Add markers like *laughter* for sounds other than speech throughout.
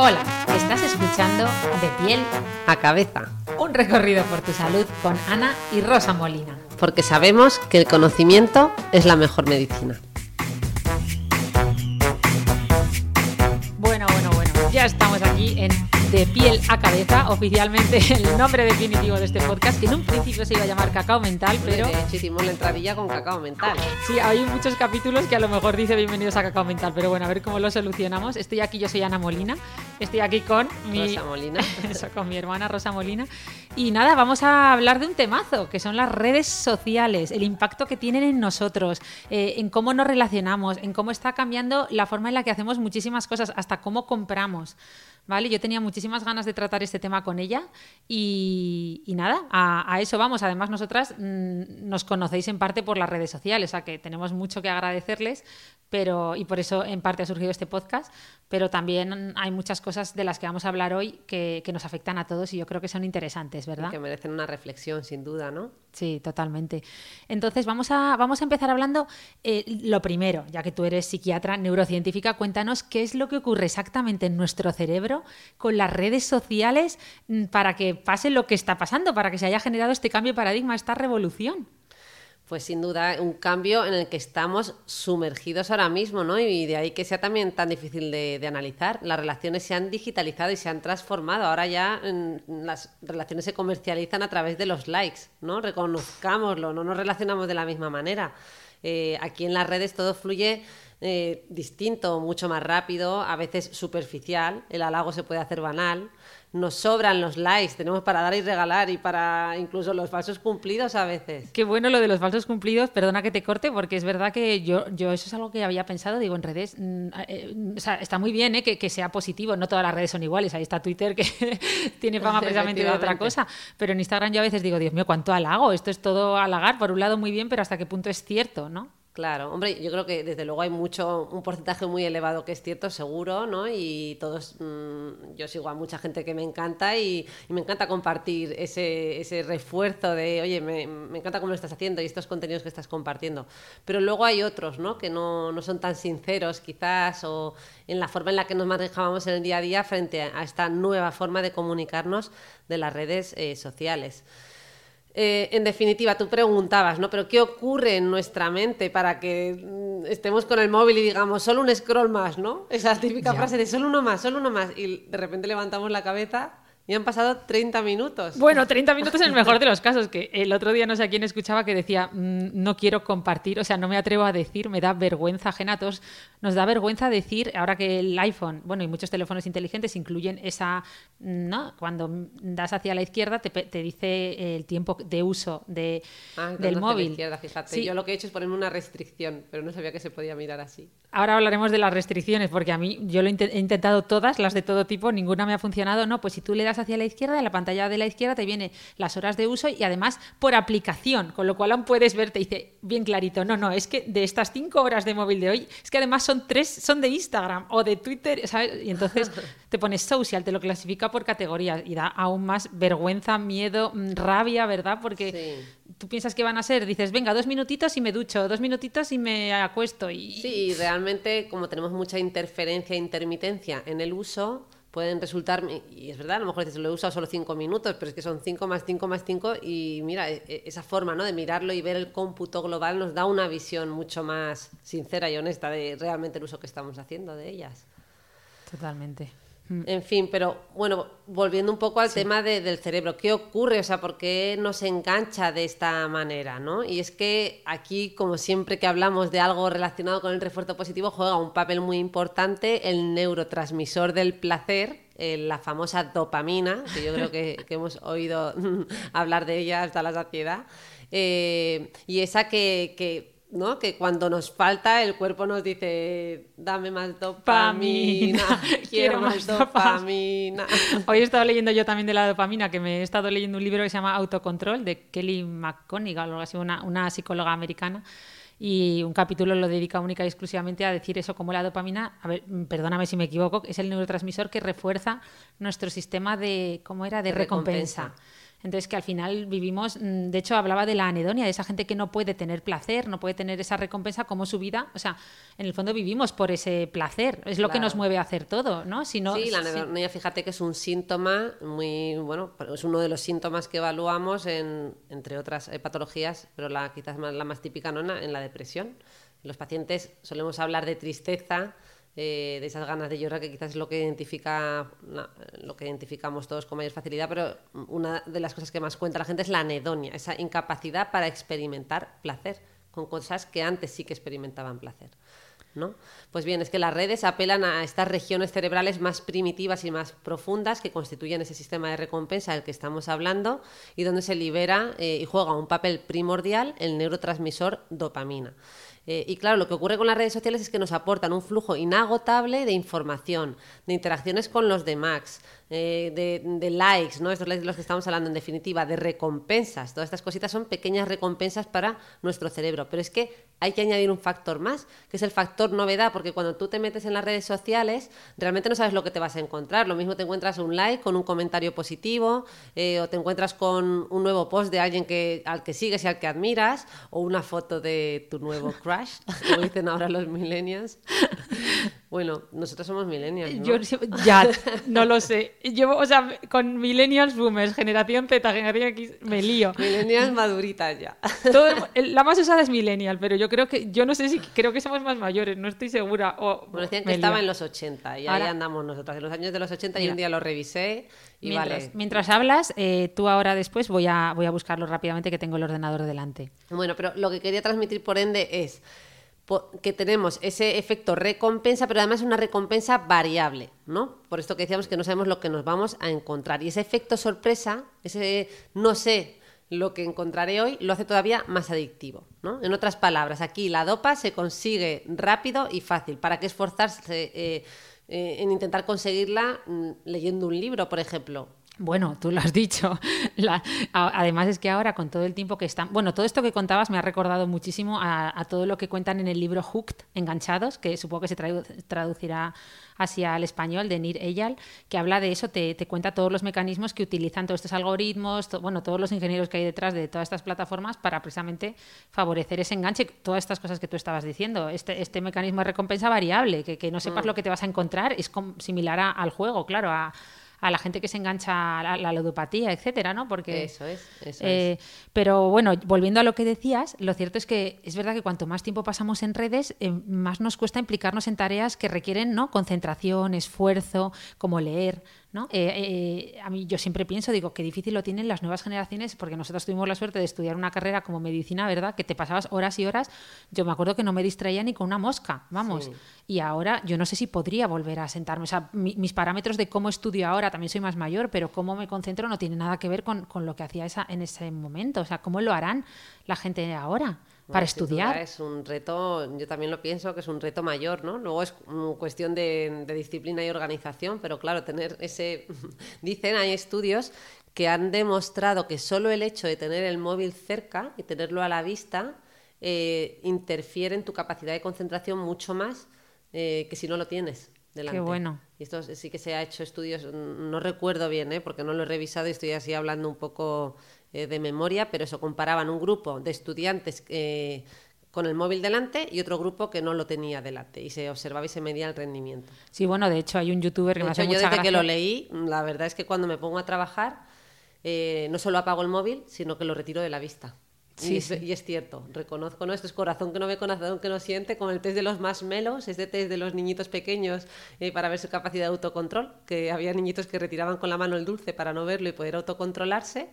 Hola, estás escuchando De piel a cabeza, un recorrido por tu salud con Ana y Rosa Molina. porque sabemos que el conocimiento es la mejor medicina. Bueno, bueno, bueno, ya estamos aquí en De piel a cabeza, oficialmente *laughs* el nombre definitivo de este podcast, que en un principio se iba a llamar Cacao Mental, pero De hecho, hicimos la entradilla con cacao mental. sí, hay muchos capítulos que a lo mejor dice bienvenidos a Cacao Mental, pero bueno, a ver cómo lo solucionamos. Estoy aquí, yo soy Ana Molina, estoy aquí con mi... Rosa Molina. *laughs* Eso, con mi hermana Rosa Molina. Y nada, vamos a hablar de un temazo, que son las redes sociales, el impacto que tienen en nosotros, eh, en cómo nos relacionamos, en cómo está cambiando la forma en la que hacemos muchísimas cosas, hasta cómo compramos. ¿Vale? Yo tenía muchísimas ganas de tratar este tema con ella y, y nada, a, a eso vamos. Además, nosotras mm, nos conocéis en parte por las redes sociales, o sea que tenemos mucho que agradecerles, pero y por eso en parte ha surgido este podcast, pero también hay muchas cosas de las que vamos a hablar hoy que, que nos afectan a todos y yo creo que son interesantes, ¿verdad? Que merecen una reflexión, sin duda, ¿no? Sí, totalmente. Entonces vamos a, vamos a empezar hablando eh, lo primero, ya que tú eres psiquiatra neurocientífica, cuéntanos qué es lo que ocurre exactamente en nuestro cerebro con las redes sociales mm, para que pase lo que está pasando, para que se haya generado este cambio de paradigma, esta revolución. Pues sin duda un cambio en el que estamos sumergidos ahora mismo, ¿no? Y de ahí que sea también tan difícil de, analizar. Las relaciones se han digitalizado y se han transformado. Ahora ya las relaciones se comercializan a través de los likes, ¿no? Reconozcámoslo, no nos relacionamos de la misma manera. Eh, aquí en las redes todo fluye eh, distinto, mucho más rápido, a veces superficial. El halago se puede hacer banal. Nos sobran los likes, tenemos para dar y regalar y para incluso los falsos cumplidos a veces. Qué bueno lo de los falsos cumplidos, perdona que te corte, porque es verdad que yo, yo eso es algo que había pensado, digo, en redes, mm, eh, o sea, está muy bien ¿eh? que, que sea positivo, no todas las redes son iguales, ahí está Twitter que *laughs* tiene fama precisamente de otra cosa, pero en Instagram yo a veces digo, Dios mío, cuánto halago, esto es todo halagar, por un lado muy bien, pero hasta qué punto es cierto, ¿no? Claro, hombre, yo creo que desde luego hay mucho, un porcentaje muy elevado que es cierto, seguro, ¿no? Y todos, mm, yo sigo a mucha gente que me encanta y, me encanta compartir ese, ese refuerzo de, oye, me, me encanta cómo lo estás haciendo y estos contenidos que estás compartiendo. Pero luego hay otros, ¿no? Que no, no son tan sinceros quizás o en la forma en la que nos manejábamos en el día a día frente a esta nueva forma de comunicarnos de las redes eh, sociales. Eh, en definitiva, tú preguntabas, ¿no? Pero ¿qué ocurre en nuestra mente para que mm, estemos con el móvil y digamos, solo un scroll más, ¿no? Esa típica Ya. frase de solo uno más, solo uno más. Y de repente levantamos la cabeza y han pasado 30 minutos. Bueno, 30 minutos en el mejor de los casos, que el otro día no sé a quién escuchaba que decía, "Mm, no quiero compartir, o sea, no me atrevo a decir, me da vergüenza ajena a todos. Nos da vergüenza decir, ahora que el iPhone, bueno, y muchos teléfonos inteligentes incluyen esa, ¿no? Cuando das hacia la izquierda te, te dice el tiempo de uso de, Ah, del la móvil. izquierda, fíjate. Sí. Yo lo que he hecho es ponerme una restricción, pero no sabía que se podía mirar así. Ahora hablaremos de las restricciones, porque a mí yo lo he intentado todas, las de todo tipo, ninguna me ha funcionado. No, pues si tú le das hacia la izquierda, en la pantalla de la izquierda te viene las horas de uso y además por aplicación, con lo cual aún puedes ver, te dice bien clarito, no, no, es que de estas cinco horas de móvil de hoy, es que además son tres, son de Instagram o de Twitter, ¿sabes? Y entonces *laughs* te pones social, te lo clasifica por categorías y da aún más vergüenza, miedo, mm, rabia, ¿verdad? Porque Sí. tú piensas que van a ser, dices, venga, dos minutitos y me ducho, dos minutitos y me acuesto. Y, Sí, realmente como tenemos mucha interferencia e intermitencia en el uso, pueden resultar, y es verdad, a lo mejor lo he usado solo cinco minutos, pero es que son cinco más cinco más cinco y mira, e- e- esa forma ¿no? de mirarlo y ver el cómputo global nos da una visión mucho más sincera y honesta de realmente el uso que estamos haciendo de ellas. Totalmente. En fin, pero bueno, volviendo un poco al tema de- del cerebro, ¿qué ocurre? O sea, ¿por qué nos engancha de esta manera? ¿no? Y es que aquí, como siempre que hablamos de algo relacionado con el refuerzo positivo, juega un papel muy importante el neurotransmisor del placer, eh, la famosa dopamina, que yo creo que, *laughs* que hemos oído *laughs* hablar de ella hasta la saciedad. Eh, y esa que, que ¿no? Que cuando nos falta, el cuerpo nos dice, dame más dopamina, *laughs* quiero más dopamina. *laughs* Hoy he estado leyendo yo también de la dopamina, que me he estado leyendo un libro que se llama Autocontrol, de Kelly McConaughey, algo así, una, una psicóloga americana y un capítulo lo dedica única y exclusivamente a decir eso, como la dopamina, a ver, perdóname si me equivoco, es el neurotransmisor que refuerza nuestro sistema de, ¿cómo era?, de recompensa. Entonces, que al final vivimos, mm, de hecho, hablaba de la anedonia, de esa gente que no puede tener placer, no puede tener esa recompensa como su vida. O sea, en el fondo vivimos por ese placer, es lo que nos mueve a hacer todo, ¿no? sí, la anedonia, fíjate que es un síntoma muy, bueno, es uno de los síntomas que evaluamos en, entre otras eh, patologías, pero la quizás más, la más típica, ¿no? En la depresión. Los pacientes solemos hablar de tristeza, eh, de esas ganas de llorar, que quizás es lo que identifica lo que identificamos todos con mayor facilidad, pero una de las cosas que más cuenta la gente es la anedonia, esa incapacidad para experimentar placer con cosas que antes sí que experimentaban placer. ¿no? Pues bien, es que las redes apelan a estas regiones cerebrales más primitivas y más profundas que constituyen ese sistema de recompensa del que estamos hablando y donde se libera eh, y juega un papel primordial el neurotransmisor dopamina. Eh, y claro, lo que ocurre con las redes sociales es que nos aportan un flujo inagotable de información, de interacciones con los demás, eh, de, likes, ¿no? Estos likes de los que estamos hablando en definitiva, de recompensas. Todas estas cositas son pequeñas recompensas para nuestro cerebro. Pero es que hay que añadir un factor más, que es el factor novedad, porque cuando tú te metes en las redes sociales, realmente no sabes lo que te vas a encontrar. Lo mismo te encuentras un like con un comentario positivo, eh, o te encuentras con un nuevo post de alguien que, al que sigues y al que admiras, o una foto de tu nuevo crush, como dicen ahora los millennials. Bueno, nosotros somos millennials. ¿no? Yo ya, no lo sé. Yo, o sea, con millennials, boomers, generación Z, generación X, me lío. Millennials maduritas ya. la más usada es millennial, pero yo creo que, yo no sé si creo que somos más mayores, no estoy segura. O, bueno, decían que estaba en los 80 y ahí andamos nosotros, en los años de los 80 y un día lo revisé y mientras, vale. Mientras hablas, eh, tú ahora después voy a, voy a buscarlo rápidamente que tengo el ordenador delante. Bueno, pero lo que quería transmitir por ende es que tenemos ese efecto recompensa, pero además una recompensa variable, ¿no? Por esto que decíamos que no sabemos lo que nos vamos a encontrar. Y ese efecto sorpresa, ese no sé lo que encontraré hoy, lo hace todavía más adictivo, ¿no? En otras palabras, aquí la dopa se consigue rápido y fácil. ¿Para qué esforzarse eh, eh, en intentar conseguirla mm, leyendo un libro, por ejemplo? Bueno, tú lo has dicho. *laughs* además es que ahora con todo el tiempo que están... Bueno, todo esto que contabas me ha recordado muchísimo a, todo lo que cuentan en el libro Hooked, Enganchados, que supongo que se traducirá hacia el español de Nir Eyal, que habla de eso, te, cuenta todos los mecanismos que utilizan todos estos algoritmos, bueno, todos los ingenieros que hay detrás de todas estas plataformas para precisamente favorecer ese enganche, todas estas cosas que tú estabas diciendo, este, este mecanismo de recompensa variable, que, no sepas mm. lo que te vas a encontrar, es similar al juego, claro, a a la gente que se engancha a la, ludopatía, etcétera, ¿no? Porque, eso es, eso eh, Pero bueno, volviendo a lo que decías, lo cierto es que es verdad que cuanto más tiempo pasamos en redes, eh, más nos cuesta implicarnos en tareas que requieren ¿no? concentración, esfuerzo, como leer, ¿no? Eh, eh, a mí yo siempre pienso, digo, qué difícil lo tienen las nuevas generaciones, porque nosotros tuvimos la suerte de estudiar una carrera como medicina, ¿verdad? Que te pasabas horas y horas. Yo me acuerdo que no me distraía ni con una mosca, vamos. Y ahora yo no sé si podría volver a sentarme. O sea, mis parámetros de cómo estudio ahora, también soy más mayor, pero cómo me concentro no tiene nada que ver con, con lo que hacía esa, en ese momento. O sea, ¿cómo lo harán la gente ahora? Para estudiar. Es un reto, yo también lo pienso que es un reto mayor, ¿no? Luego es cuestión de, disciplina y organización, pero claro, tener ese. *laughs* Dicen, hay estudios que han demostrado que solo el hecho de tener el móvil cerca y tenerlo a la vista eh, interfiere en tu capacidad de concentración mucho más eh, que si no lo tienes. Delante. Qué bueno. Y esto sí que se ha hecho estudios, no recuerdo bien, ¿eh? porque no lo he revisado y estoy así hablando un poco eh, de memoria, pero eso comparaban un grupo de estudiantes eh, con el móvil delante y otro grupo que no lo tenía delante y se observaba y se medía el rendimiento. Sí, bueno, de hecho hay un youtuber que de me hecho, hace yo desde que lo leí, la verdad es que cuando me pongo a trabajar eh, no solo apago el móvil, sino que lo retiro de la vista. Sí, y, es, cierto, reconozco, ¿no? Esto es corazón que no ve, corazón que no siente, con el test de los más melos, este test de los niñitos pequeños para ver su capacidad de autocontrol, que había niñitos que retiraban con la mano el dulce para no verlo y poder autocontrolarse.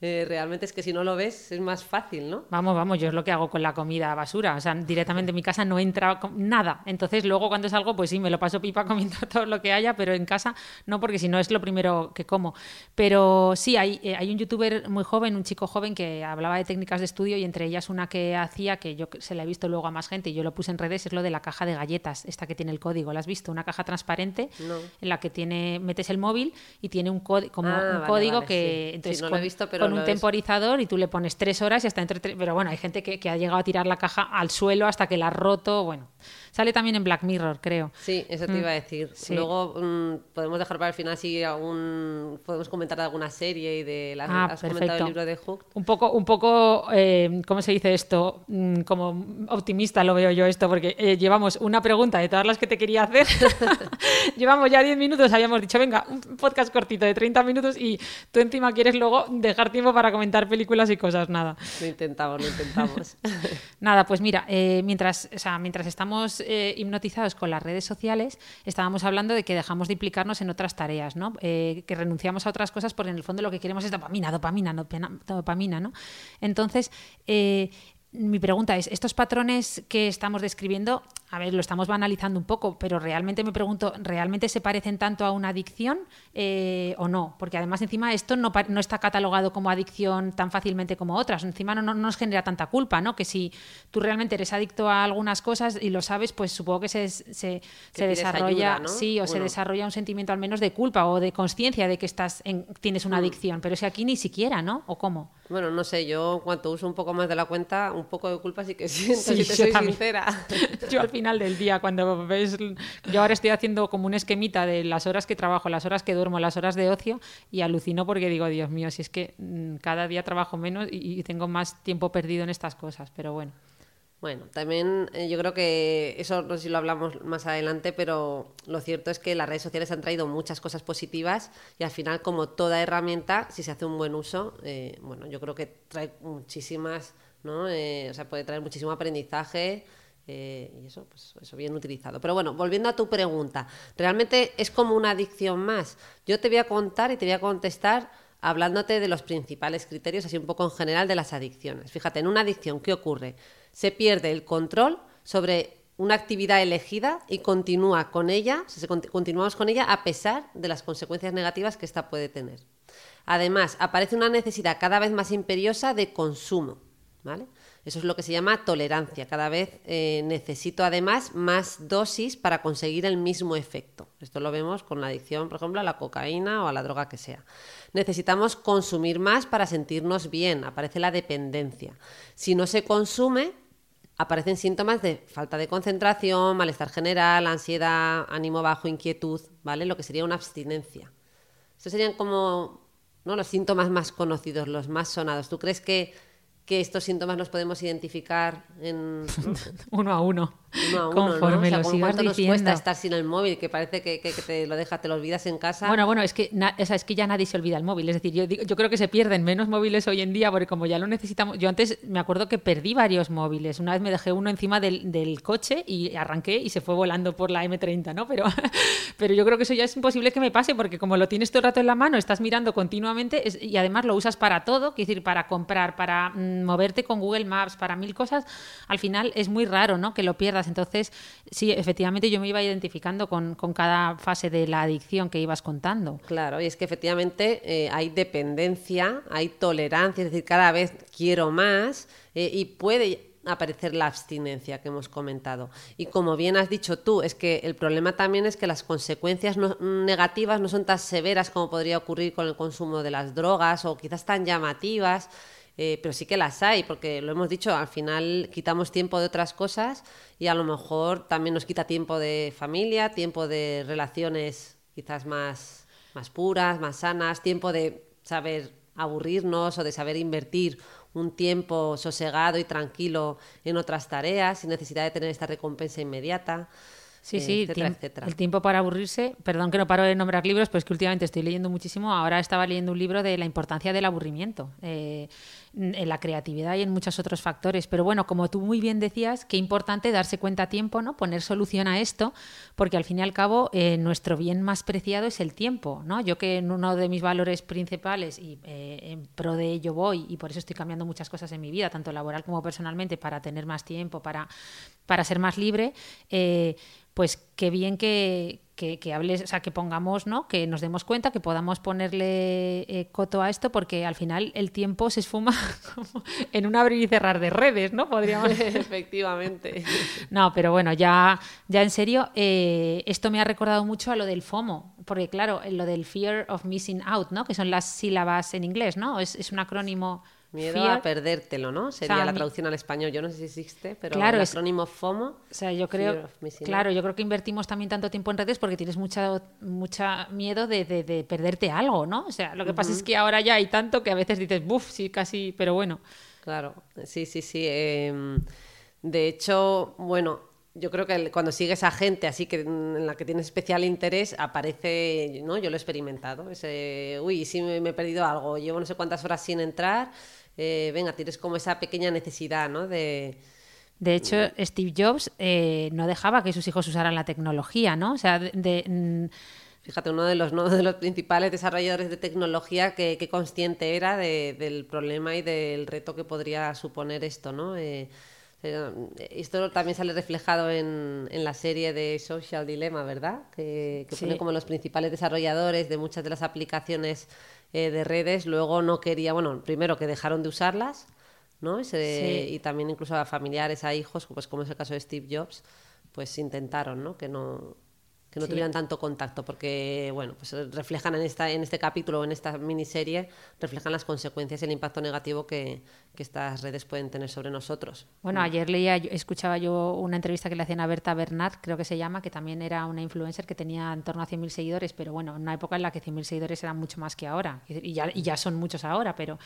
Eh, realmente es que si no lo ves es más fácil, ¿no? Vamos, vamos, yo es lo que hago con la comida basura. O sea, directamente en mi casa no entra nada. Entonces, luego cuando salgo, pues sí, me lo paso pipa *laughs* comiendo todo lo que haya, pero en casa no, porque si no es lo primero que como. Pero sí, hay, eh, hay un youtuber muy joven, un chico joven, que hablaba de técnicas de estudio y entre ellas una que hacía, que yo se la he visto luego a más gente y yo lo puse en redes, es lo de la caja de galletas, esta que tiene el código. ¿La has visto? Una caja transparente en la que tiene metes el móvil y tiene un, como Ah, un vale, código vale, que sí. entonces Sí, no lo con, he visto, pero con un temporizador y tú le pones tres horas y hasta entre tres- pero bueno hay gente que, que ha llegado a tirar la caja al suelo hasta que la ha roto bueno sale también en Black Mirror creo Sí, eso te iba a decir. Mm. Sí. Luego mm, podemos dejar para el final si algún podemos comentar de alguna serie y de las Ah, has comentado perfecto. el libro de Hook. un poco un poco eh, cómo se dice esto Mm, como optimista lo veo yo esto porque eh, llevamos una pregunta de todas las que te quería hacer *laughs* *laughs* llevamos ya 10 minutos habíamos dicho venga un podcast cortito de 30 minutos y tú encima quieres luego dejar tiempo para comentar películas y cosas nada Lo intentamos, lo intentamos. *laughs* Nada, pues mira, eh, mientras, o sea, mientras estamos eh, hipnotizados con las redes sociales, estábamos hablando de que dejamos de implicarnos en otras tareas. Eh, que renunciamos a otras cosas porque en el fondo lo que queremos es dopamina, dopamina, dopamina. Entonces, eh, mi pregunta es, ¿estos patrones que estamos describiendo, a ver, lo estamos banalizando un poco, pero realmente me pregunto, ¿realmente se parecen tanto a una adicción eh, o no? Porque además encima esto no, no está catalogado como adicción tan fácilmente como otras, encima no, no- no nos genera tanta culpa, ¿no? Que si tú realmente eres adicto a algunas cosas y lo sabes, pues supongo que se, se, desarrolla, ayuda, ¿no? sí, o se desarrolla un sentimiento al menos de culpa o de conciencia de que estás en- tienes Mm. una adicción, pero si aquí ni siquiera, ¿no? ¿O cómo? Bueno, no sé, yo en cuanto uso un poco más de la cuenta, un poco de culpa sí que *laughs* siento, Sí, si te soy también. sincera. *laughs* Yo al final del día, cuando ves, yo ahora estoy haciendo como un esquemita de las horas que trabajo, las horas que duermo, las horas de ocio y alucino porque digo, Dios mío, si es que mm, cada día trabajo menos y tengo más tiempo perdido en estas cosas, pero bueno. Bueno, también eh, yo creo que eso no sé si lo hablamos más adelante, pero lo cierto es que las redes sociales han traído muchas cosas positivas y al final, como toda herramienta, si se hace un buen uso, eh, bueno, yo creo que trae muchísimas, ¿no? Eh, o sea, puede traer muchísimo aprendizaje. Eh, y eso, pues eso bien utilizado. Pero bueno, volviendo a tu pregunta, ¿realmente es como una adicción más? Yo te voy a contar y te voy a contestar hablándote de los principales criterios, así un poco en general, de las adicciones. Fíjate, en una adicción, ¿qué ocurre? Se pierde el control sobre una actividad elegida y continúa con ella, continuamos con ella a pesar de las consecuencias negativas que ésta puede tener. Además, aparece una necesidad cada vez más imperiosa de consumo, ¿vale? Eso es lo que se llama tolerancia. Cada vez eh, necesito además más dosis para conseguir el mismo efecto. Esto lo vemos con la adicción, por ejemplo, a la cocaína o a la droga que sea. Necesitamos consumir más para sentirnos bien. Aparece la dependencia. Si no se consume, aparecen síntomas de falta de concentración, malestar general, ansiedad, ánimo bajo, inquietud, ¿vale? Lo que sería una abstinencia. Estos serían como ¿no? los síntomas más conocidos, los más sonados. ¿Tú crees que, que estos síntomas los podemos identificar en, ¿no? *laughs* Uno a uno. uno a uno? ¿no? conforme O sea, lo ¿con sigas ¿Cuánto nos diciendo. cuesta estar sin el móvil? Que parece que, que- que te lo dejas, te lo olvidas en casa. Bueno, bueno, es que, na- o sea, es que ya nadie se olvida el móvil. Es decir, yo, creo que se pierden menos móviles hoy en día porque como ya lo necesitamos... Yo antes me acuerdo que perdí varios móviles. Una vez me dejé uno encima del, del coche y arranqué y se fue volando por la M30, ¿no? Pero, *laughs* pero yo creo que eso ya es imposible que me pase porque como lo tienes todo el rato en la mano, estás mirando continuamente es- y además lo usas para todo, es decir, para comprar, para mm, moverte con Google Maps, para mil cosas, al final es muy raro, ¿no? Que lo pierdas. Entonces, sí, efectivamente yo me iba identificando con, con cada fase de la adicción que ibas contando. Claro, y es que efectivamente eh, hay dependencia, hay tolerancia, es decir, cada vez quiero más eh, y puede aparecer la abstinencia que hemos comentado. Y como bien has dicho tú, es que el problema también es que las consecuencias no- negativas no son tan severas como podría ocurrir con el consumo de las drogas o quizás tan llamativas. Eh, pero sí que las hay, porque lo hemos dicho, al final quitamos tiempo de otras cosas y a lo mejor también nos quita tiempo de familia, tiempo de relaciones quizás más, más puras, más sanas, tiempo de saber aburrirnos o de saber invertir un tiempo sosegado y tranquilo en otras tareas sin necesidad de tener esta recompensa inmediata. Sí, sí, etcétera, etcétera. el tiempo para aburrirse. Perdón que no paro de nombrar libros, pues que últimamente estoy leyendo muchísimo. Ahora estaba leyendo un libro de la importancia del aburrimiento. Eh, en la creatividad y en muchos otros factores. Pero bueno, como tú muy bien decías, qué importante darse cuenta a tiempo, ¿no? Poner solución a esto, porque al fin y al cabo eh, nuestro bien más preciado es el tiempo, ¿no? Yo que en uno de mis valores principales y eh, en pro de ello voy y por eso estoy cambiando muchas cosas en mi vida, tanto laboral como personalmente, para tener más tiempo, para, para ser más libre, eh, pues qué bien que, que, hables, o sea, que pongamos, ¿no? Que nos demos cuenta, que podamos ponerle eh, coto a esto, porque al final el tiempo se esfuma *laughs* en un abrir y cerrar de redes, ¿no? Podríamos. *laughs* Efectivamente. No, pero bueno, ya, ya en serio, eh, esto me ha recordado mucho a lo del FOMO, porque claro, lo del fear of missing out, ¿no? Que son las sílabas en inglés, ¿no? Es, es un acrónimo Miedo a perdértelo, ¿no? Sería la traducción al español. Yo no sé si existe, pero el acrónimo FOMO. O sea, yo creo, claro, yo creo que invertimos también tanto tiempo en redes porque tienes mucha, mucha miedo de, perderte algo, ¿no? O sea, lo que pasa es que ahora ya hay tanto que a veces dices, buf, sí, casi, pero bueno. Claro, sí, sí, sí. Em, de hecho, bueno, yo creo que cuando sigues a gente así que en la que tienes especial interés aparece, ¿no? Yo lo he experimentado, ese, uy, sí me he perdido algo, llevo no sé cuántas horas sin entrar eh, venga, tienes como esa pequeña necesidad, ¿no? De, de hecho, Steve Jobs eh, no dejaba que sus hijos usaran la tecnología, ¿no? O sea, de, mm, Fíjate, uno de los, de los principales desarrolladores de tecnología que, consciente era del problema y del reto que podría suponer esto, ¿no? Eh, esto también sale reflejado en, la serie de Social Dilemma, ¿verdad? Que, pone como los principales desarrolladores de muchas de las aplicaciones eh, de redes, luego no quería, bueno, primero que dejaron de usarlas, ¿no? Y, también incluso a familiares, a hijos, pues como es el caso de Steve Jobs, pues intentaron, ¿no? Que no, que no tuvieran tanto contacto, porque bueno, pues reflejan en esta, en este capítulo, en esta miniserie, reflejan las consecuencias y el impacto negativo que, que estas redes pueden tener sobre nosotros. Bueno, mm. ayer leía, escuchaba yo una entrevista que le hacían a Berta Bernard, creo que se llama, que también era una influencer que tenía en torno a 100.000 seguidores, pero bueno, en una época en la que 100.000 seguidores eran mucho más que ahora, y ya, y ya son muchos ahora, pero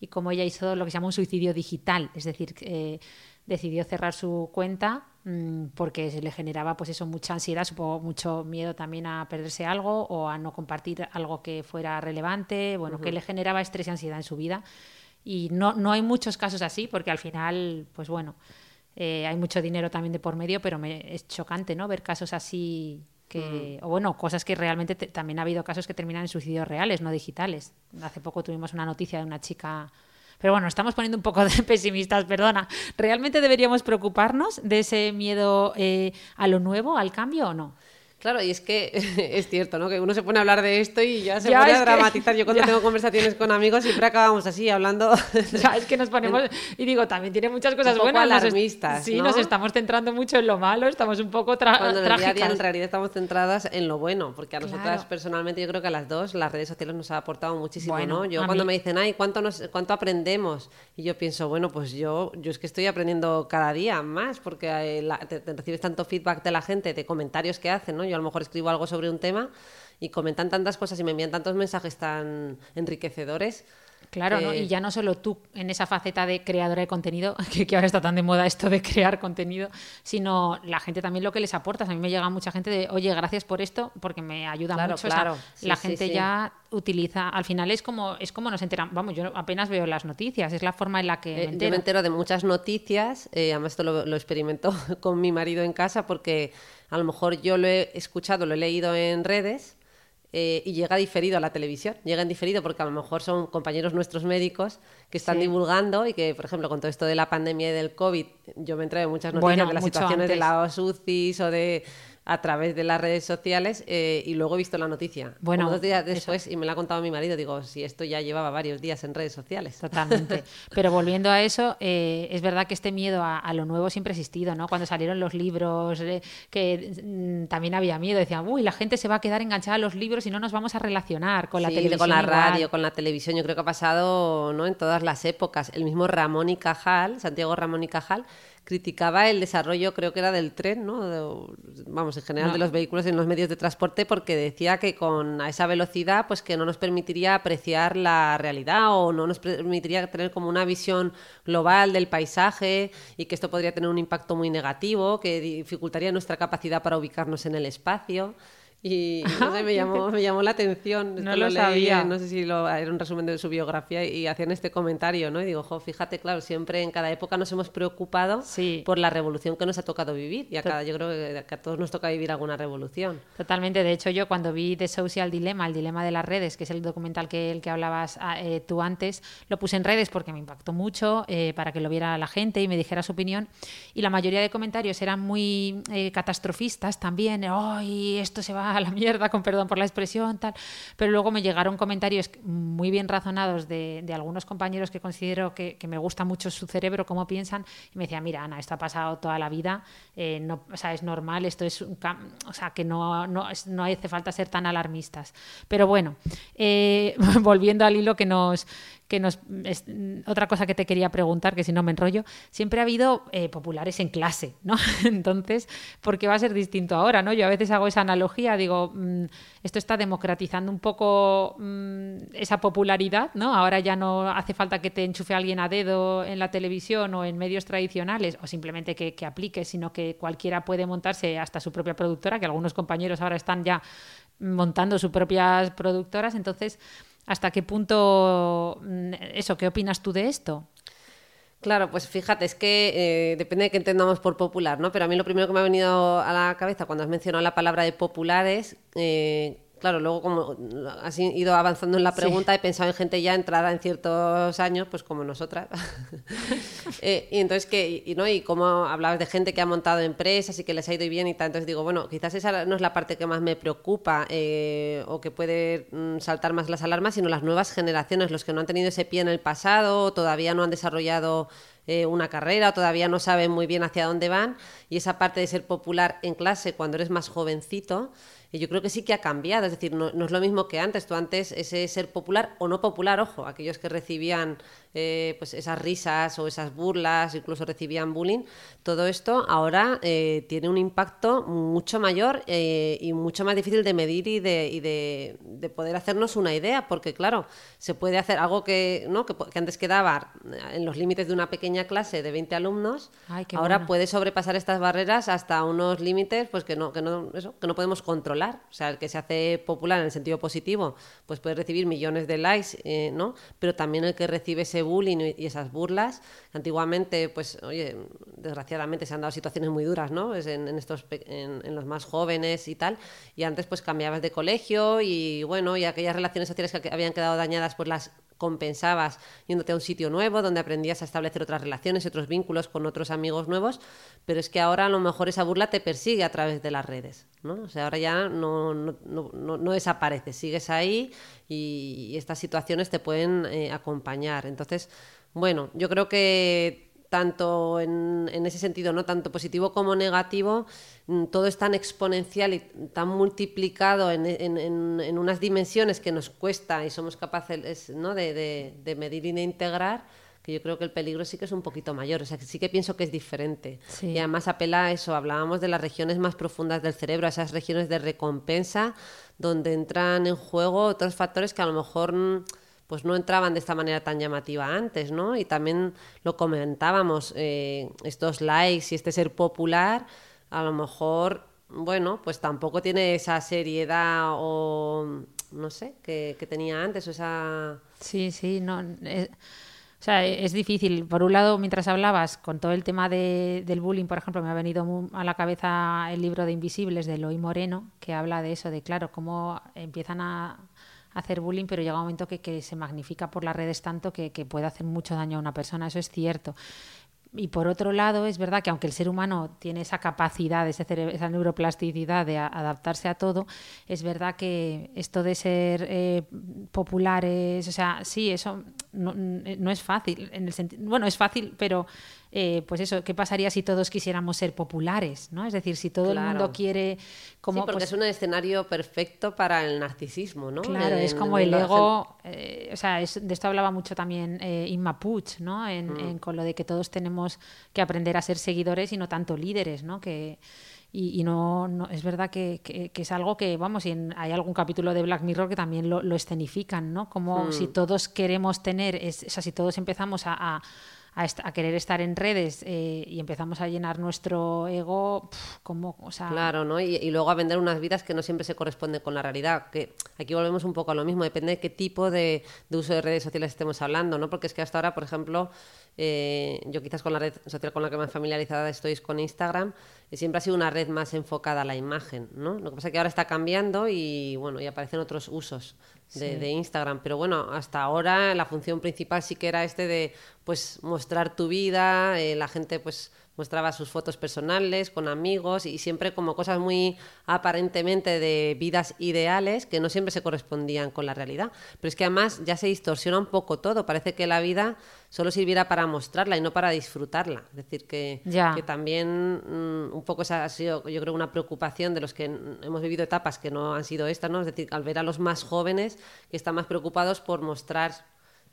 y como ella hizo lo que se llama un suicidio digital, es decir, eh, decidió cerrar su cuenta porque se le generaba pues eso mucha ansiedad, supongo mucho miedo también a perderse algo o a no compartir algo que fuera relevante, bueno, que le generaba estrés y ansiedad en su vida. Y no, no hay muchos casos así porque al final, pues bueno, eh, hay mucho dinero también de por medio, pero me, es chocante, ¿no? Ver casos así que, o bueno, cosas que realmente también ha habido casos que terminan en suicidios reales, no digitales. Hace poco tuvimos una noticia de una chica pero bueno, estamos poniendo un poco de *laughs* pesimistas, perdona. ¿Realmente deberíamos preocuparnos de ese miedo eh, a lo nuevo, al cambio o no? Claro, y es que *laughs* es cierto, ¿no? Que uno se pone a hablar de esto y ya se pone a dramatizar. Yo cuando tengo conversaciones con amigos siempre acabamos así, hablando... *laughs* Ya, es que nos ponemos... *laughs* Y digo, también tiene muchas cosas un poco buenas. alarmistas, Sí, nos estamos centrando mucho en lo malo, estamos un poco tra cuando en, día en realidad estamos centradas en lo bueno, porque a nosotras personalmente yo creo que a las dos las redes sociales nos ha aportado muchísimo, ¿no? Yo cuando me dicen, ay, ¿cuánto, nos, ¿cuánto aprendemos? Y yo pienso, bueno, pues yo, yo es que estoy aprendiendo cada día más, porque eh, recibes tanto feedback de la gente, de comentarios que hacen, ¿no? Yo a lo mejor escribo algo sobre un tema y comentan tantas cosas y me envían tantos mensajes tan enriquecedores. Claro, ¿no? y ya no solo tú en esa faceta de creadora de contenido, *laughs* que, ahora está tan de moda esto de crear contenido, sino la gente también lo que les aportas. A mí me llega mucha gente de, oye, gracias por esto, porque me ayuda mucho. Claro. la gente ya utiliza, al final es como, es como nos enteramos, vamos, yo apenas veo las noticias, es la forma en la que... Eh, yo me entero de muchas noticias, eh, además esto lo, lo experimento *laughs* con mi marido en casa, porque a lo mejor yo lo he escuchado, lo he leído en redes eh, y llega diferido a la televisión. Llega en diferido porque a lo mejor son compañeros nuestros médicos que están divulgando y que, por ejemplo, con todo esto de la pandemia y del COVID, yo me entré de muchas noticias de las situaciones de la UCIs o de a través de las redes sociales eh, y luego he visto la noticia. Bueno, dos días después y me la ha contado mi marido, digo, si esto ya llevaba varios días en redes sociales. Totalmente. *laughs* Pero volviendo a eso, eh, es verdad que este miedo a, lo nuevo siempre ha existido, ¿no? Cuando salieron los libros, eh, que mm, también había miedo, decían, uy, la gente se va a quedar enganchada a los libros y no nos vamos a relacionar con la televisión. Con la radio, con la televisión, yo creo que ha pasado ¿no? en todas las épocas. El mismo Ramón y Cajal, Santiago Ramón y Cajal, criticaba el desarrollo, creo que era del tren, ¿no? vamos, en general de los vehículos en los medios de transporte, porque decía que con esa velocidad, pues que no nos permitiría apreciar la realidad o no nos permitiría tener como una visión global del paisaje y que esto podría tener un impacto muy negativo, que dificultaría nuestra capacidad para ubicarnos en el espacio. Y no sé, me, llamó, me llamó la atención. No lo, sabía. No sé si lo, era un resumen de su biografía y hacían este comentario, ¿no? Y digo, jo, fíjate, claro, siempre en cada época nos hemos preocupado por la revolución que nos ha tocado vivir. Y a cada, yo creo que a todos nos toca vivir alguna revolución. Totalmente. De hecho, yo cuando vi The Social Dilemma, el dilema de las redes, que es el documental que, el que hablabas ah, eh, tú antes, lo puse en redes porque me impactó mucho eh, para que lo viera la gente y me dijera su opinión. Y la mayoría de comentarios eran muy eh, catastrofistas también. ¡Ay, esto se va a la mierda, con perdón por la expresión, tal. Pero luego me llegaron comentarios muy bien razonados de, algunos compañeros que considero que, me gusta mucho su cerebro, cómo piensan, y me decían, mira, Ana, esto ha pasado toda la vida, eh, no, o sea, es normal, esto es un o sea, que no, no, no hace falta ser tan alarmistas. Pero bueno, eh, *laughs* volviendo al hilo que nos, que nos otra cosa que te quería preguntar, que si no me enrollo, siempre ha habido eh, populares en clase, ¿no? *laughs* Entonces, ¿por qué va a ser distinto ahora, no? Yo a veces hago esa analogía, digo, mm, esto está democratizando un poco mm, esa popularidad, ¿no? Ahora ya no hace falta que te enchufe alguien a dedo en la televisión o en medios tradicionales, o simplemente que, que apliques, sino que cualquiera puede montarse hasta su propia productora, que algunos compañeros ahora están ya montando sus propias productoras, entonces ¿Hasta qué punto mm, eso? ¿Qué opinas tú de esto? Claro, pues fíjate, es que eh, depende de qué entendamos por popular, ¿no? Pero a mí lo primero que me ha venido a la cabeza cuando has mencionado la palabra de populares, eh, claro, luego como has ido avanzando en la pregunta, he pensado en gente ya entrada en ciertos años, pues como nosotras. *laughs* Eh, y entonces, que, y, ¿no? y como hablabas de gente que ha montado empresas y que les ha ido bien y tal, entonces digo, bueno, quizás esa no es la parte que más me preocupa eh, o que puede mm, saltar más las alarmas, sino las nuevas generaciones, los que no han tenido ese pie en el pasado, todavía no han desarrollado eh, una carrera, o todavía no saben muy bien hacia dónde van, y esa parte de ser popular en clase cuando eres más jovencito, y yo creo que sí que ha cambiado, es decir, no, es lo mismo que antes. Tú antes, ese ser popular o no popular, ojo, aquellos que recibían eh, pues esas risas o esas burlas, incluso recibían bullying, todo esto ahora eh, tiene un impacto mucho mayor eh, y mucho más difícil de medir y, de, y de, de, poder hacernos una idea, porque claro, se puede hacer algo que, ¿no? que, antes quedaba en los límites de una pequeña clase de 20 alumnos, ahora puede sobrepasar estas barreras hasta unos límites pues que no, que no, eso, que no podemos controlar. O sea, el que se hace popular en el sentido positivo, pues puede recibir millones de likes, ¿no? Pero también el que recibe ese bullying y esas burlas, antiguamente, pues, oye, desgraciadamente se han dado situaciones muy duras, ¿no? en, estos, en, los más jóvenes y tal, y antes pues cambiabas de colegio y bueno, y aquellas relaciones sociales que habían quedado dañadas, pues las compensabas yéndote a un sitio nuevo donde aprendías a establecer otras relaciones, otros vínculos con otros amigos nuevos, pero es que ahora a lo mejor esa burla te persigue a través de las redes, ¿no? O sea, ahora ya no, no, no, no desaparece, sigues ahí y, estas situaciones te pueden eh, acompañar. Entonces, bueno, yo creo que tanto en, ese sentido, no tanto positivo como negativo, mm, todo es tan exponencial y tan multiplicado en, unas dimensiones que nos cuesta y somos capaces ¿no? de, medir y de integrar que yo creo que el peligro sí que es un poquito mayor, o sea, que sí que pienso que es diferente. Y además apela a eso, hablábamos de las regiones más profundas del cerebro, a esas regiones de recompensa, donde entran en juego otros factores que a lo mejor mm, pues no entraban de esta manera tan llamativa antes, ¿no? Y también lo comentábamos, eh, estos likes y este ser popular, a lo mejor, bueno, pues tampoco tiene esa seriedad o, no sé, que, tenía antes, o esa... Sí, sí, no... Eh, o sea, es difícil. Por un lado, mientras hablabas con todo el tema del bullying, por ejemplo, me ha venido a la cabeza el libro de Invisibles de Eloy Moreno, que habla de eso, de claro, cómo empiezan a hacer bullying, pero llega un momento que, se magnifica por las redes tanto que, que, puede hacer mucho daño a una persona, eso es cierto. Y por otro lado, es verdad que aunque el ser humano tiene esa capacidad, esa neuroplasticidad de adaptarse a todo, es verdad que esto de ser eh, populares, o sea, sí, eso no, no es fácil. En el bueno, es fácil, pero eh, pues eso, ¿qué pasaría si todos quisiéramos ser populares? ¿no? Es decir, si todo el mundo quiere... Como, sí, porque pues es un escenario perfecto para el narcisismo, ¿no? Claro, es como el ego... Eh, o sea, de esto hablaba mucho también eh, Inma Puig, ¿no? Mm. En, con lo de que todos tenemos que aprender a ser seguidores y no tanto líderes, ¿no? Que, y, no, no, es verdad que, que, es algo que, vamos, y hay algún capítulo de Black Mirror que también lo, escenifican, ¿no? Como mm. si todos queremos tener, es, o sea, si todos empezamos a a, querer estar en redes eh, y empezamos a llenar nuestro ego, como, o sea... Claro, ¿no? Y, luego a vender unas vidas que no siempre se corresponden con la realidad. Que aquí volvemos un poco a lo mismo, depende de qué tipo de, de uso de redes sociales estemos hablando, ¿no? Porque es que hasta ahora, por ejemplo, eh, yo quizás con la red social con la que más familiarizada estoy es con Instagram, y siempre ha sido una red más enfocada a la imagen, ¿no? Lo que pasa es que ahora está cambiando y bueno, y aparecen otros usos de, Instagram, pero bueno, hasta ahora la función principal sí que era este de pues mostrar tu vida, eh, la gente pues mostraba sus fotos personales con amigos y siempre como cosas muy aparentemente de vidas ideales que no siempre se correspondían con la realidad. Pero es que además ya se distorsiona un poco todo, parece que la vida solo sirviera para mostrarla y no para disfrutarla. Es decir, que, que también mm, un poco esa ha sido, yo creo, una preocupación de los que hemos vivido etapas que no han sido estas, ¿no? Es decir, al ver a los más jóvenes que están más preocupados por mostrar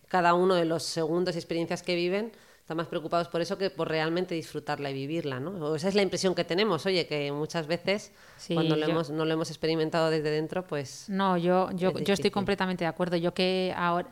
cada uno de los segundos y experiencias que viven están más preocupados por eso que por realmente disfrutarla y vivirla, ¿no? esa es la impresión que tenemos, oye, que muchas veces cuando lo hemos, no lo hemos experimentado desde dentro, pues... No, yo, yo, yo estoy completamente de acuerdo. Yo que ahora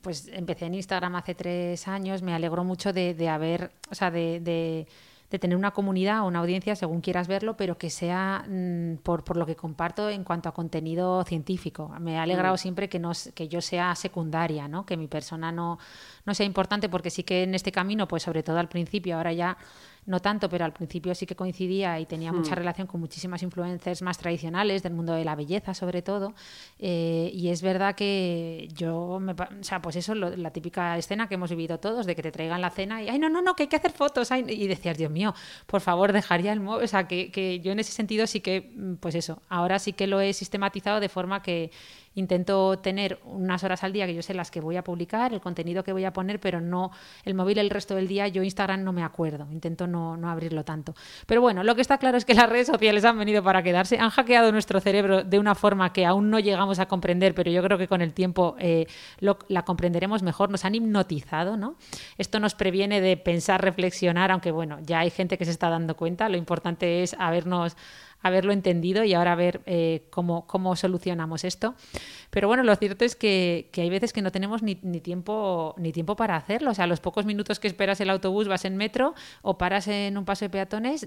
pues empecé en Instagram hace tres años, me alegro mucho de, de haber, o sea, de, de de tener una comunidad o una audiencia, según quieras verlo, pero que sea mm, por, por, lo que comparto en cuanto a contenido científico. Me ha alegrado mm. siempre que, no, que yo sea secundaria, ¿no? que mi persona no, no sea importante, porque sí que en este camino, pues sobre todo al principio, ahora ya no tanto, pero al principio sí que coincidía y tenía mucha hmm. relación con muchísimas influencers más tradicionales del mundo de la belleza, sobre todo. Eh, y es verdad que yo, me, o sea, pues eso, la típica escena que hemos vivido todos, de que te traigan la cena y, ay, no, no, no, que hay que hacer fotos. y decías, Dios mío, por favor, dejaría el móvil. O sea, que, que yo en ese sentido sí que, pues eso, ahora sí que lo he sistematizado de forma que Intento tener unas horas al día que yo sé las que voy a publicar, el contenido que voy a poner, pero no el móvil el resto del día. Yo Instagram no me acuerdo, intento no, no abrirlo tanto. Pero bueno, lo que está claro es que las redes sociales han venido para quedarse, han hackeado nuestro cerebro de una forma que aún no llegamos a comprender, pero yo creo que con el tiempo eh, la comprenderemos mejor. Nos han hipnotizado, ¿no? Esto nos previene de pensar, reflexionar, aunque bueno, ya hay gente que se está dando cuenta. Lo importante es habernos haberlo entendido y ahora ver eh, cómo, cómo solucionamos esto. Pero bueno, lo cierto es que, hay veces que no tenemos ni, tiempo, ni tiempo para hacerlo. O sea, los pocos minutos que esperas el autobús vas en metro o paras en un paso de peatones,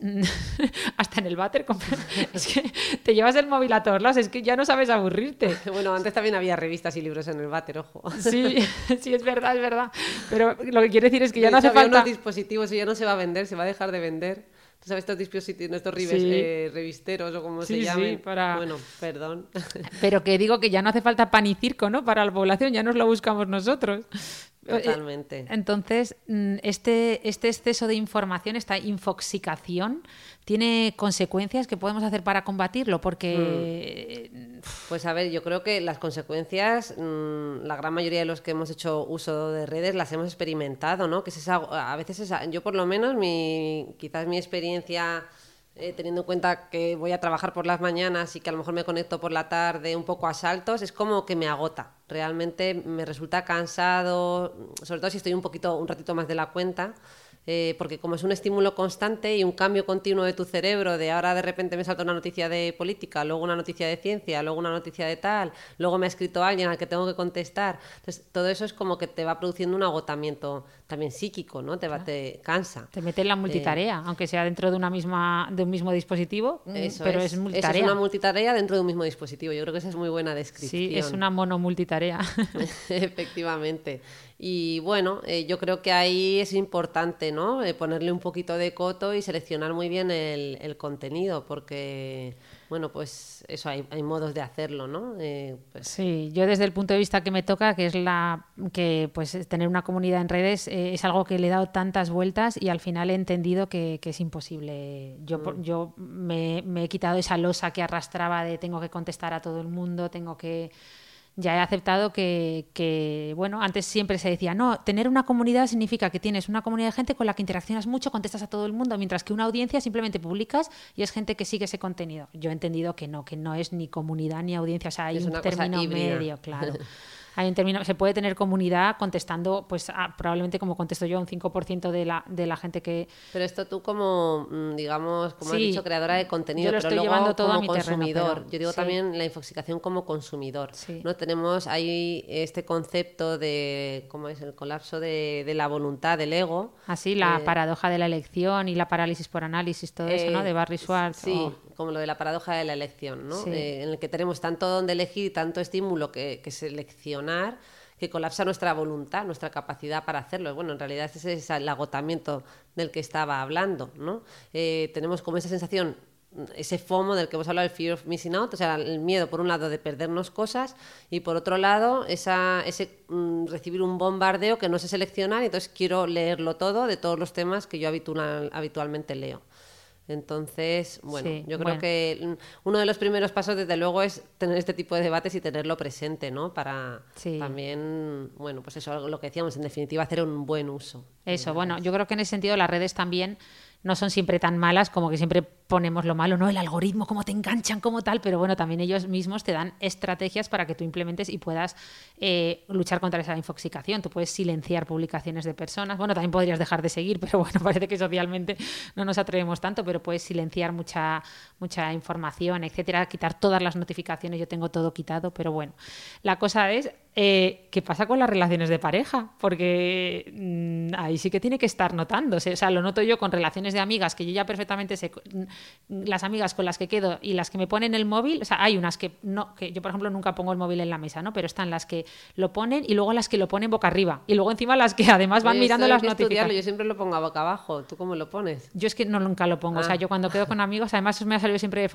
*laughs* hasta en el váter, *laughs* es que te llevas el móvil a todos lados, es que ya no sabes aburrirte. *laughs* Bueno, antes también había revistas y libros en el váter, ojo. Sí, sí, es verdad, es verdad. Pero lo que quiere decir es que ya no hace falta... unos dispositivos y ya no se va a vender, se va a dejar de vender. ¿Sabes estos dispositivos, estos eh, revisteros o como se llaman? para... Bueno, perdón. Pero que digo que ya no hace falta pan y circo, ¿no? Para la población, ya nos lo buscamos nosotros. Totalmente. Entonces, mm, este, este exceso de información, esta infoxicación, tiene consecuencias que podemos hacer para combatirlo, porque... Mm. Pues a ver, yo creo que las consecuencias, mm, la gran mayoría de los que hemos hecho uso de redes las hemos experimentado, ¿no? Que es a veces esa, yo por lo menos, mi, quizás mi experiencia eh, teniendo en cuenta que voy a trabajar por las mañanas y que a lo mejor me conecto por la tarde un poco a saltos, es como que me agota. Realmente me resulta cansado, sobre todo si estoy un poquito, un ratito más de la cuenta. Eh, porque como es un estímulo constante y un cambio continuo de tu cerebro, de ahora de repente me salta una noticia de política, luego una noticia de ciencia, luego una noticia de tal, luego me ha escrito alguien al que tengo que contestar. Entonces, todo eso es como que te va produciendo un agotamiento también psíquico, ¿no? Te, va, te cansa. Te mete en la multitarea, eh, aunque sea dentro de una misma de un mismo dispositivo, mm, pero es, multitarea. es una multitarea dentro de un mismo dispositivo. Yo creo que esa es muy buena descripción. Sí, es una monomultitarea. *laughs* Efectivamente. Y bueno, eh, yo creo que ahí es importante, ¿no? Eh, ponerle un poquito de coto y seleccionar muy bien el, contenido, porque, bueno, pues eso, hay, hay modos de hacerlo, ¿no? Eh, pues... Sí, yo desde el punto de vista que me toca, que es la que pues tener una comunidad en redes, es algo que le he dado tantas vueltas y al final he entendido que, es imposible. Yo, mm. yo me, me he quitado esa losa que arrastraba de tengo que contestar a todo el mundo, tengo que ya he aceptado que, bueno, antes siempre se decía, no, tener una comunidad significa que tienes una comunidad de gente con la que interaccionas mucho, contestas a todo el mundo, mientras que una audiencia simplemente publicas y es gente que sigue ese contenido. Yo he entendido que no, que no es ni comunidad ni audiencia, o sea, hay un término medio, claro. *laughs* Hay un término, se puede tener comunidad contestando, pues probablemente como contesto yo, un 5% de la, de la gente que... Pero esto tú como, mm, digamos, como has dicho, creadora de contenido, yo lo estoy llevando todo como a mi consumidor. yo digo también la infoxicación como consumidor. ¿no? Tenemos ahí este concepto de, ¿cómo es? El colapso de, de la voluntad, del ego. Así, la eh, paradoja de la elección y la parálisis por análisis, todo eso, ¿no? De Barry Schwartz. Sí, como lo de la paradoja de la elección, ¿no? Eh, en el que tenemos tanto donde elegir, tanto estímulo que, seleccionar, que colapsa nuestra voluntad, nuestra capacidad para hacerlo. Bueno, en realidad ese es el agotamiento del que estaba hablando, ¿no? Eh, tenemos como esa sensación ese FOMO del que hemos hablado, el fear of missing out, o sea, el miedo por un lado de perdernos cosas y por otro lado esa, ese mm, recibir un bombardeo que no sé seleccionar y entonces quiero leerlo todo de todos los temas que yo habitualmente leo. Entonces, bueno, yo creo que uno de los primeros pasos, desde luego, es tener este tipo de debates y tenerlo presente, ¿no? Para también, bueno, pues eso, lo que decíamos, en definitiva, hacer un buen uso. Eso, bueno, yo creo que en ese sentido las redes también no son siempre tan malas como que siempre ponemos lo malo, ¿no? El algoritmo, cómo te enganchan, como tal, pero bueno, también ellos mismos te dan estrategias para que tú implementes y puedas eh, luchar contra esa infoxicación. Tú puedes silenciar publicaciones de personas, bueno, también podrías dejar de seguir, *laughs* pero bueno, parece que socialmente no nos atrevemos tanto, pero puedes silenciar mucha, mucha información, etcétera, quitar todas las notificaciones, yo tengo todo quitado, pero bueno, la cosa es eh, ¿qué pasa con las relaciones de pareja? Porque mm, ahí sí que tiene que estar notándose. O sea, lo noto yo con relaciones de amigas que yo ya perfectamente sé mm, las amigas con las que quedo y las que me ponen el móvil. O sea, hay unas que no, que yo por ejemplo nunca pongo el móvil en la mesa, ¿no? Pero están las que lo ponen y luego las que lo ponen boca arriba. Y luego encima las que *laughs* además van mirando las notificaciones. Yo siempre lo pongo a boca abajo. ¿Tú cómo lo pones? Yo es que no nunca lo pongo. O sea, ah. yo cuando quedo con amigos, además me ha salido siempre de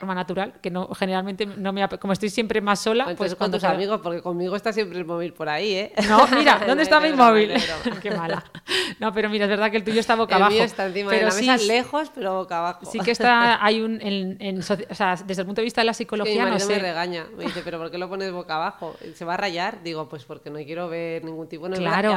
Forma natural, que no generalmente no me como estoy siempre más sola, pues con tus amigos, porque conmigo está siempre el móvil por ahí, ¿eh? No, mira, *laughs* ¿dónde está mi móvil? *laughs* Qué mala. No, pero mira, es verdad que el tuyo está boca el abajo. Mío está encima pero de la mesa, lejos, pero boca abajo. Sí que está, *laughs* hay un, en, o sea, desde el punto de vista de la psicología, sí, no sé. me regaña, me dice, pero ¿por qué lo pones boca abajo? ¿Se va a rayar? Digo, pues porque no quiero ver ningún tipo de... Claro.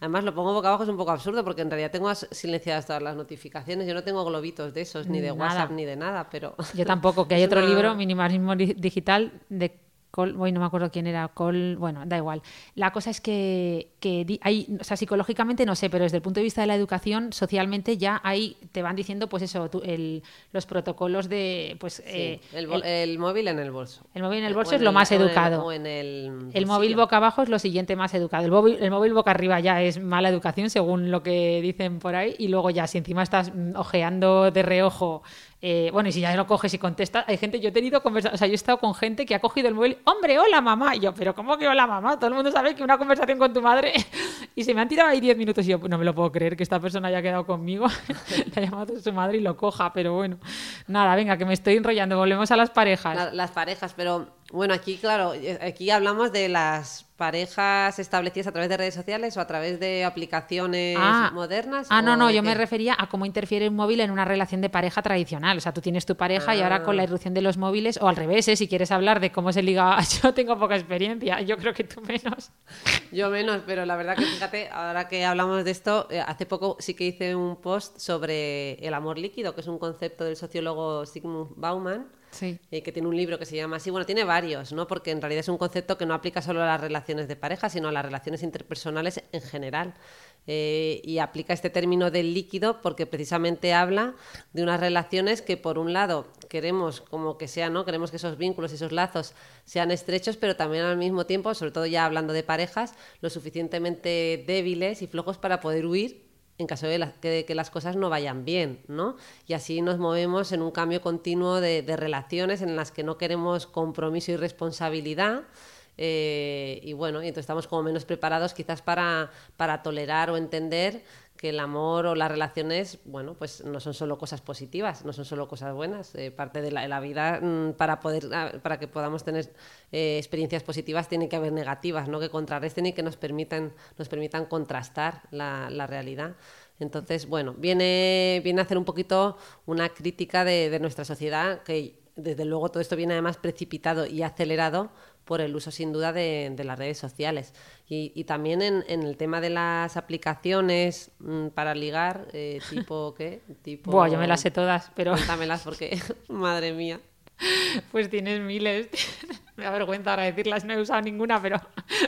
además, lo pongo boca abajo es un poco absurdo, porque en realidad tengo silenciadas todas las notificaciones, yo no tengo globitos de esos, ni de WhatsApp, ni de nada, pero... Yo tampoco, que hay otro libro, Minimalismo Digital, de Col, no me acuerdo quién era, Col, bueno, da igual. La cosa es que, que hay, o sea, psicológicamente no sé, pero desde el punto de vista de la educación, socialmente ya ahí te van diciendo, pues eso, el, los protocolos de, pues... Eh, el, móvil en el bolso. El móvil en el bolso es lo más educado. En el, el, móvil boca abajo es lo siguiente más educado. El móvil, el móvil boca arriba ya es mala educación, según lo que dicen por ahí, y luego ya si encima estás mm, ojeando de reojo eh, bueno, y si ya lo coges y contestas, hay gente, yo he tenido conversaciones, o sea, yo he estado con gente que ha cogido el móvil, hombre, hola mamá, y yo, pero ¿cómo que hola mamá? Todo el mundo sabe que una conversación con tu madre, *laughs* y se me han tirado ahí 10 minutos y yo, no me lo puedo creer que esta persona haya quedado conmigo, *laughs* le ha llamado a su madre y lo coja, pero bueno, nada, venga, que me estoy enrollando, volvemos a las parejas. las parejas, pero bueno, aquí, claro, eh, aquí hablamos de las parejas establecidas a través de redes sociales o a través de aplicaciones ah. modernas. Ah, no, no, yo me refería a cómo interfiere un móvil en una relación de pareja tradicional. O sea, tú tienes tu pareja y ahora con la ah. irrupción de los móviles, o al revés, ¿eh? si quieres hablar de cómo se liga, *laughs* yo tengo poca experiencia, yo creo que tú menos. Yo menos, pero la verdad que fíjate, ahora que hablamos de esto, eh, hace poco sí que hice un post sobre el amor líquido, que es un concepto del sociólogo Sigmund Bauman eh, que tiene un libro que se llama así. Bueno, tiene varios, ¿no? Porque en realidad es un concepto que no aplica solo a las relaciones de pareja, sino a las relaciones interpersonales en general. Eh, y aplica este término del líquido porque precisamente habla de unas relaciones que por un lado queremos como que sean, ¿no? Queremos que esos vínculos y esos lazos sean estrechos, pero también al mismo tiempo, sobre todo ya hablando de parejas, lo suficientemente débiles y flojos para poder huir en caso de, que, las cosas no vayan bien, ¿no? Y así nos movemos en un cambio continuo de, relaciones en las que no queremos compromiso y responsabilidad, eh, y bueno, y entonces estamos como menos preparados quizás para, para tolerar o entender que el amor o las relaciones, bueno, pues no son solo cosas positivas, no son solo cosas buenas. Eh, parte de la, vida, mm, para poder, ah, para que podamos tener eh, experiencias positivas, tiene que haber negativas, ¿no? Que contrarresten y que nos permitan, nos permitan contrastar la, la realidad. Entonces, bueno, viene, viene a hacer un poquito una crítica de, de nuestra sociedad que desde luego todo esto viene además precipitado y acelerado por el uso sin duda de, las redes sociales. Y, también en, el tema de las aplicaciones mm, para ligar, eh, *laughs* tipo qué? Tipo... Buah, yo me las sé todas, pero... Cuéntamelas porque, *laughs* madre mía. Pues tienes miles. *laughs* me da vergüenza ahora decirlas, no he usado ninguna, pero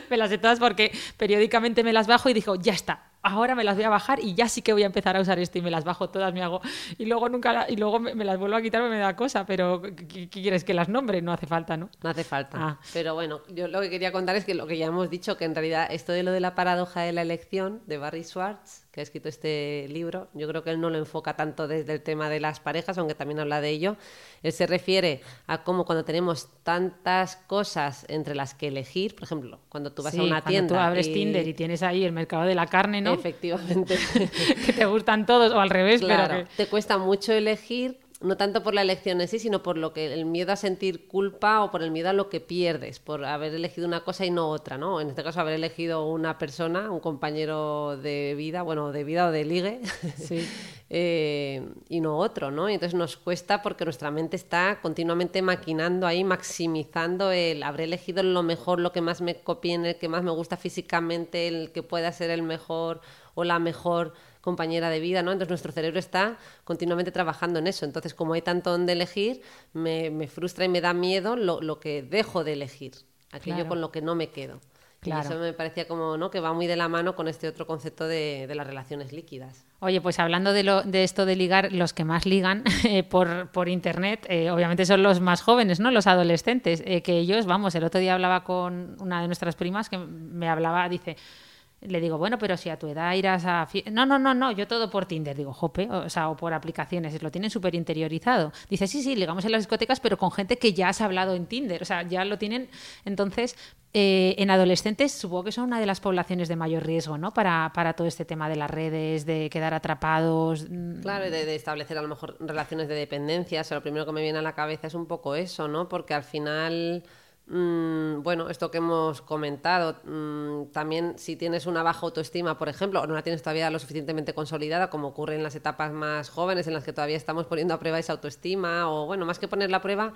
me las sé todas porque periódicamente me las bajo y digo, ya está, ahora me las voy a bajar y ya sí que voy a empezar a usar esto y me las bajo todas, me hago y luego nunca y luego me, las vuelvo a quitar me da cosa, pero ¿qué, quieres que las nombre? No hace falta, ¿no? No hace falta. Ah. Pero bueno, yo lo que quería contar es que lo que ya hemos dicho que en realidad esto de lo de la paradoja de la elección de Barry Schwartz, que ha escrito este libro, yo creo que él no lo enfoca tanto desde el tema de las parejas, aunque también habla de ello. Él se refiere a cómo cuando tenemos tantas cosas entre las que elegir, por ejemplo, cuando tú vas a una tienda tú abres Tinder y tienes ahí el mercado de la carne, ¿no? Efectivamente. *laughs* que te gustan todos, o al revés, pero te cuesta mucho elegir no tanto por la elección en sí, sino por lo que el miedo a sentir culpa o por el miedo a lo que pierdes, por haber elegido una cosa y no otra, ¿no? En este caso, haber elegido una persona, un compañero de vida, bueno, de vida o de ligue, *laughs* eh, y no otro, ¿no? Y entonces nos cuesta porque nuestra mente está continuamente maquinando ahí, maximizando el habré elegido lo mejor, lo que más me copie, el que más me gusta físicamente, el que pueda ser el mejor o la mejor compañera de vida, ¿no? Entonces nuestro cerebro está continuamente trabajando en eso. Entonces, como hay tanto donde elegir, me, frustra y me da miedo lo, que dejo de elegir, aquello con lo que no me quedo. Claro. Y eso me parecía como, ¿no? Que va muy de la mano con este otro concepto de, las relaciones líquidas. Oye, pues hablando de, lo, de esto de ligar, los que más ligan *laughs* eh, por, por, internet, eh, obviamente son los más jóvenes, ¿no? Los adolescentes, eh, que ellos, vamos, el otro día hablaba con una de nuestras primas que me hablaba, dice, le digo, bueno, pero si a tu edad irás a... No, no, no, no, yo todo por Tinder. Digo, jope, o sea, o por aplicaciones, lo tienen súper interiorizado. Dice, sí, sí, ligamos en las discotecas, pero con gente que ya has hablado en Tinder, o sea, ya lo tienen. Entonces, eh, en adolescentes supongo que son una de las poblaciones de mayor riesgo, ¿no? Para, para todo este tema de las redes, de quedar atrapados. Mm. Claro, de, de establecer a lo mejor relaciones de dependencia. O lo primero que me viene a la cabeza es un poco eso, ¿no? Porque al final bueno, esto que hemos comentado, mm, también si tienes una baja autoestima, por ejemplo, o no la tienes todavía lo suficientemente consolidada, como ocurre en las etapas más jóvenes en las que todavía estamos poniendo a prueba esa autoestima, o bueno, más que ponerla a prueba,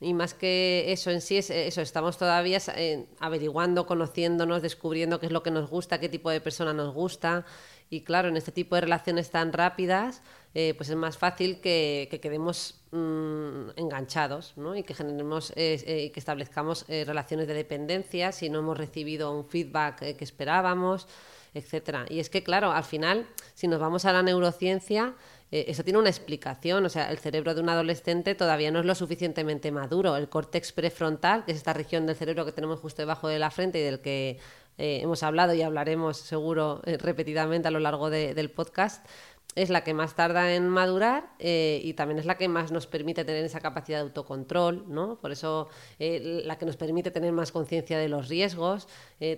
y más que eso en sí, es eso, estamos todavía eh, averiguando, conociéndonos, descubriendo qué es lo que nos gusta, qué tipo de persona nos gusta. Y claro, en este tipo de relaciones tan rápidas, eh, pues es más fácil que, quedemos mm, enganchados ¿no? y que generemos eh, eh, que establezcamos relaciones de dependencia si no hemos recibido un feedback que esperábamos, etcétera. Y es que, claro, al final, si nos vamos a la neurociencia, eso tiene una explicación, o sea, el cerebro de un adolescente todavía no es lo suficientemente maduro. El córtex prefrontal, que es esta región del cerebro que tenemos justo debajo de la frente y del que eh, hemos hablado y hablaremos seguro eh, repetidamente a lo largo del podcast, es la que más tarda en madurar eh, y también es la que más nos permite tener esa capacidad de autocontrol, ¿no? Por eso la que nos permite tener más conciencia de los riesgos,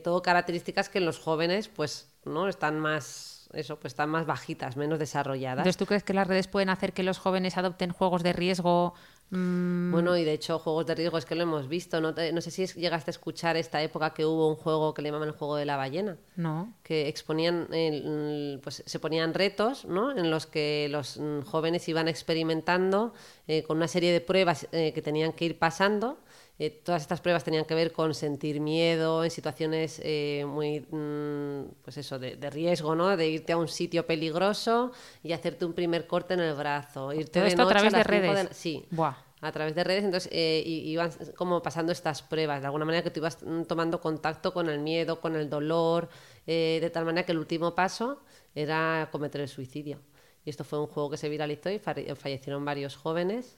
todo características que en los jóvenes pues no están más eso, pues están más bajitas, menos desarrolladas. Entonces, ¿tú crees que las redes pueden hacer que los jóvenes adopten juegos de riesgo Mm. Bueno, y de hecho, juegos de riesgo es que lo hemos visto. No, no sé si llegaste a escuchar esta época que hubo un juego que le llamaban el juego de la ballena. No. Que exponían, pues se ponían retos, ¿no? En los que los mm, jóvenes iban experimentando eh, con una serie de pruebas eh, que tenían que ir pasando. Eh, todas estas pruebas tenían que ver con sentir miedo en situaciones muy, mm, pues eso, de, riesgo, ¿no? De irte a un sitio peligroso y hacerte un primer corte en el brazo. Irte Todo esto a través de redes. sí. a través de redes, entonces eh, iban como pasando estas pruebas, de alguna manera que tú ibas mm, tomando contacto con el miedo, con el dolor, eh, de tal manera que el último paso era cometer el suicidio. Y esto fue un juego que se viralizó y fa- fallecieron varios jóvenes.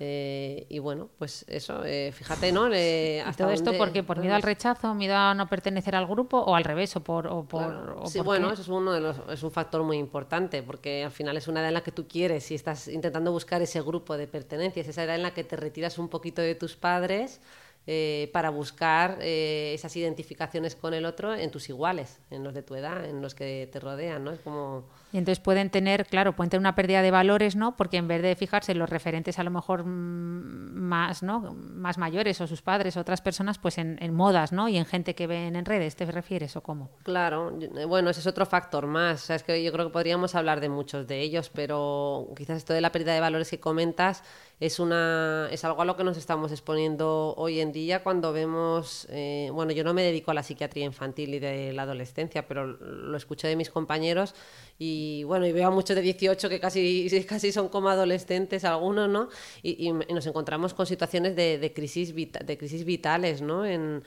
Eh, y bueno, pues eso, eh, fíjate, ¿no? Eh, ¿Y hasta todo esto dónde- por miedo al rechazo, miedo a no pertenecer al grupo o al revés? ¿O por, o por, Claro. o Sí, por bueno, qué? eso es uno de los, es un factor muy importante porque al final es una edad en la que tú quieres y estás intentando buscar ese grupo de pertenencia, es esa edad en la que te retiras un poquito de tus padres eh, para buscar eh, esas identificaciones con el otro en tus iguales, en los de tu edad, en los que te rodean, ¿no? Es como Y entonces pueden tener, claro, pueden tener una pérdida de valores, ¿no? Porque en vez de fijarse en los referentes a lo mejor más, ¿no? Más mayores o sus padres o otras personas, pues en, en modas, ¿no? Y en gente que ven en redes, ¿te refieres o cómo? Claro, eh, bueno, ese es otro factor más. O sea, es que yo creo que podríamos hablar de muchos de ellos, pero quizás esto de la pérdida de valores que comentas es una es algo a lo que nos estamos exponiendo hoy en cuando vemos, eh, bueno, yo no me dedico a la psiquiatría infantil y de la adolescencia, pero lo escucho de mis compañeros y bueno, y veo a muchos de 18 que casi, *laughs* casi son como adolescentes algunos, ¿no? Y, y- y nos encontramos con situaciones de, de crisis, vita- de crisis vitales, ¿no? En,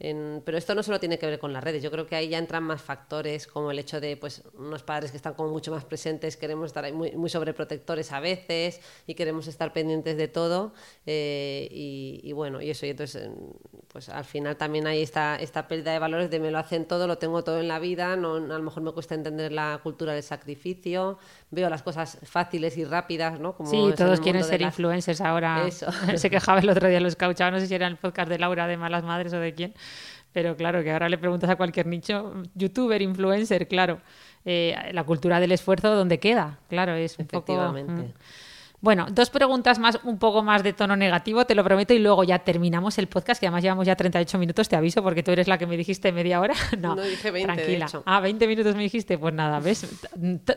en- pero esto no solo tiene que ver con las redes, yo creo que ahí ya entran más factores como el hecho de pues unos padres que están como mucho más presentes, queremos estar ahí muy, muy sobreprotectores a veces y queremos estar pendientes de todo eh, y, y bueno, y eso, y entonces eh, pues al final también hay esta, esta pérdida de valores de me lo hacen todo, lo tengo todo en la vida, no, a lo mejor me cuesta entender la cultura del sacrificio, veo las cosas fáciles y rápidas, ¿no? Como Sí, todos quieren ser las- influencers ahora. Eso. *laughs* Se quejaba el otro día, lo escuchaba, no sé si era el podcast de Laura de Malas Madres o de quién, pero claro, que ahora le preguntas a cualquier nicho, youtuber, influencer, claro. Eh, la cultura del esfuerzo, ¿dónde queda? Claro, es un poco... Efectivamente. mm. Bueno, dos preguntas más, un poco más de tono negativo, te lo prometo, y luego ya terminamos el podcast, que además llevamos ya 38 minutos, te aviso, porque tú eres la que me dijiste media hora. *laughs* No, No, dije 20, de tranquila. hecho. Ah, 20 minutos me dijiste, pues nada, ¿ves?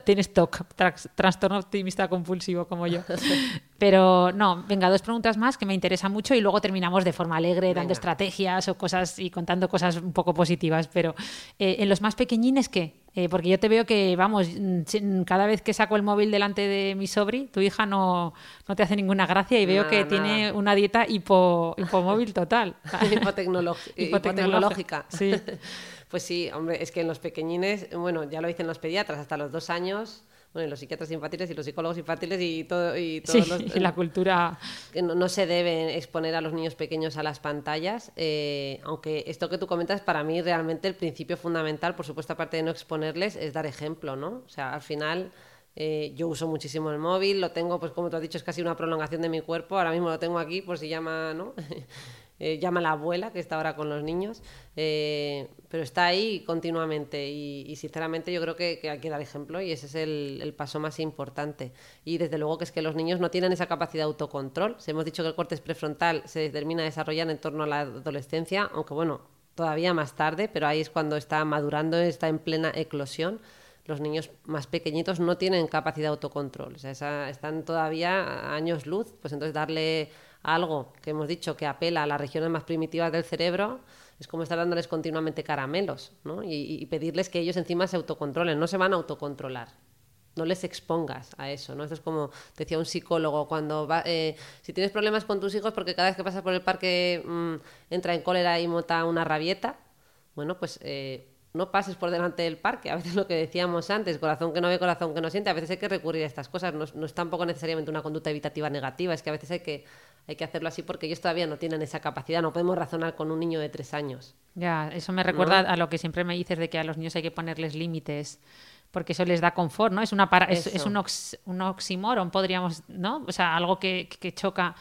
Tienes TOC, tras- trastorno optimista compulsivo como yo. *laughs* Pero no, venga, dos preguntas más que me interesan mucho y luego terminamos de forma alegre, dando estrategias o cosas y contando cosas un poco positivas. Pero eh, en los más pequeñines, ¿qué? Eh, porque yo te veo que, vamos, mm, si- cada vez que saco el móvil delante de mi sobri, tu hija no, no te hace ninguna gracia y veo Nada, que nada. tiene una dieta hipo, hipomóvil total. *laughs* *laughs* Hipotecnológica. Sí. *laughs* Pues sí, hombre, es que en los pequeñines, bueno, ya lo dicen los pediatras, hasta los dos años, bueno, y los psiquiatras infantiles y los psicólogos infantiles y todo y Sí, todos los, *laughs* y la cultura... que no, no se debe exponer a los niños pequeños a las pantallas, eh, aunque esto que tú comentas para mí realmente el principio fundamental, por supuesto aparte de no exponerles, es dar ejemplo, ¿no? O sea, al final eh, yo uso muchísimo el móvil, lo tengo, pues como tú has dicho, es casi una prolongación de mi cuerpo, ahora mismo lo tengo aquí por si llama, ¿no? *laughs* Eh, llama la abuela que está ahora con los niños, eh, pero está ahí continuamente y, sinceramente yo creo que, hay que dar ejemplo y ese es el, paso más importante. Y desde luego que es que los niños no tienen esa capacidad de autocontrol. Si hemos dicho que el corte prefrontal se termina a desarrollar en torno a la adolescencia, aunque bueno, todavía más tarde, pero ahí es cuando está madurando, está en plena eclosión. Los niños más pequeñitos no tienen capacidad de autocontrol, o sea, están todavía a años luz, pues entonces darle algo que hemos dicho que apela a las regiones más primitivas del cerebro es como estar dándoles continuamente caramelos, ¿no? Y, pedirles que ellos encima se autocontrolen, no se van a autocontrolar. No les expongas a eso, ¿no? Esto es como decía un psicólogo, cuando va, eh, si tienes problemas con tus hijos porque cada vez que pasas por el parque mm, entra en cólera y monta una rabieta, bueno, pues eh, no pases por delante del parque. A veces lo que decíamos antes, corazón que no ve, corazón que no siente, a veces hay que recurrir a estas cosas. No, es- no es tampoco necesariamente una conducta evitativa negativa, es que a veces hay que, hay que hacerlo así porque ellos todavía no tienen esa capacidad. No podemos razonar con un niño de tres años. Ya, eso me recuerda a lo que siempre me dices de que a los niños hay que ponerles límites, porque eso les da confort, ¿no? Es una para, es, un, ox- un oxímoron, podríamos, ¿no? O sea, algo que, que choca,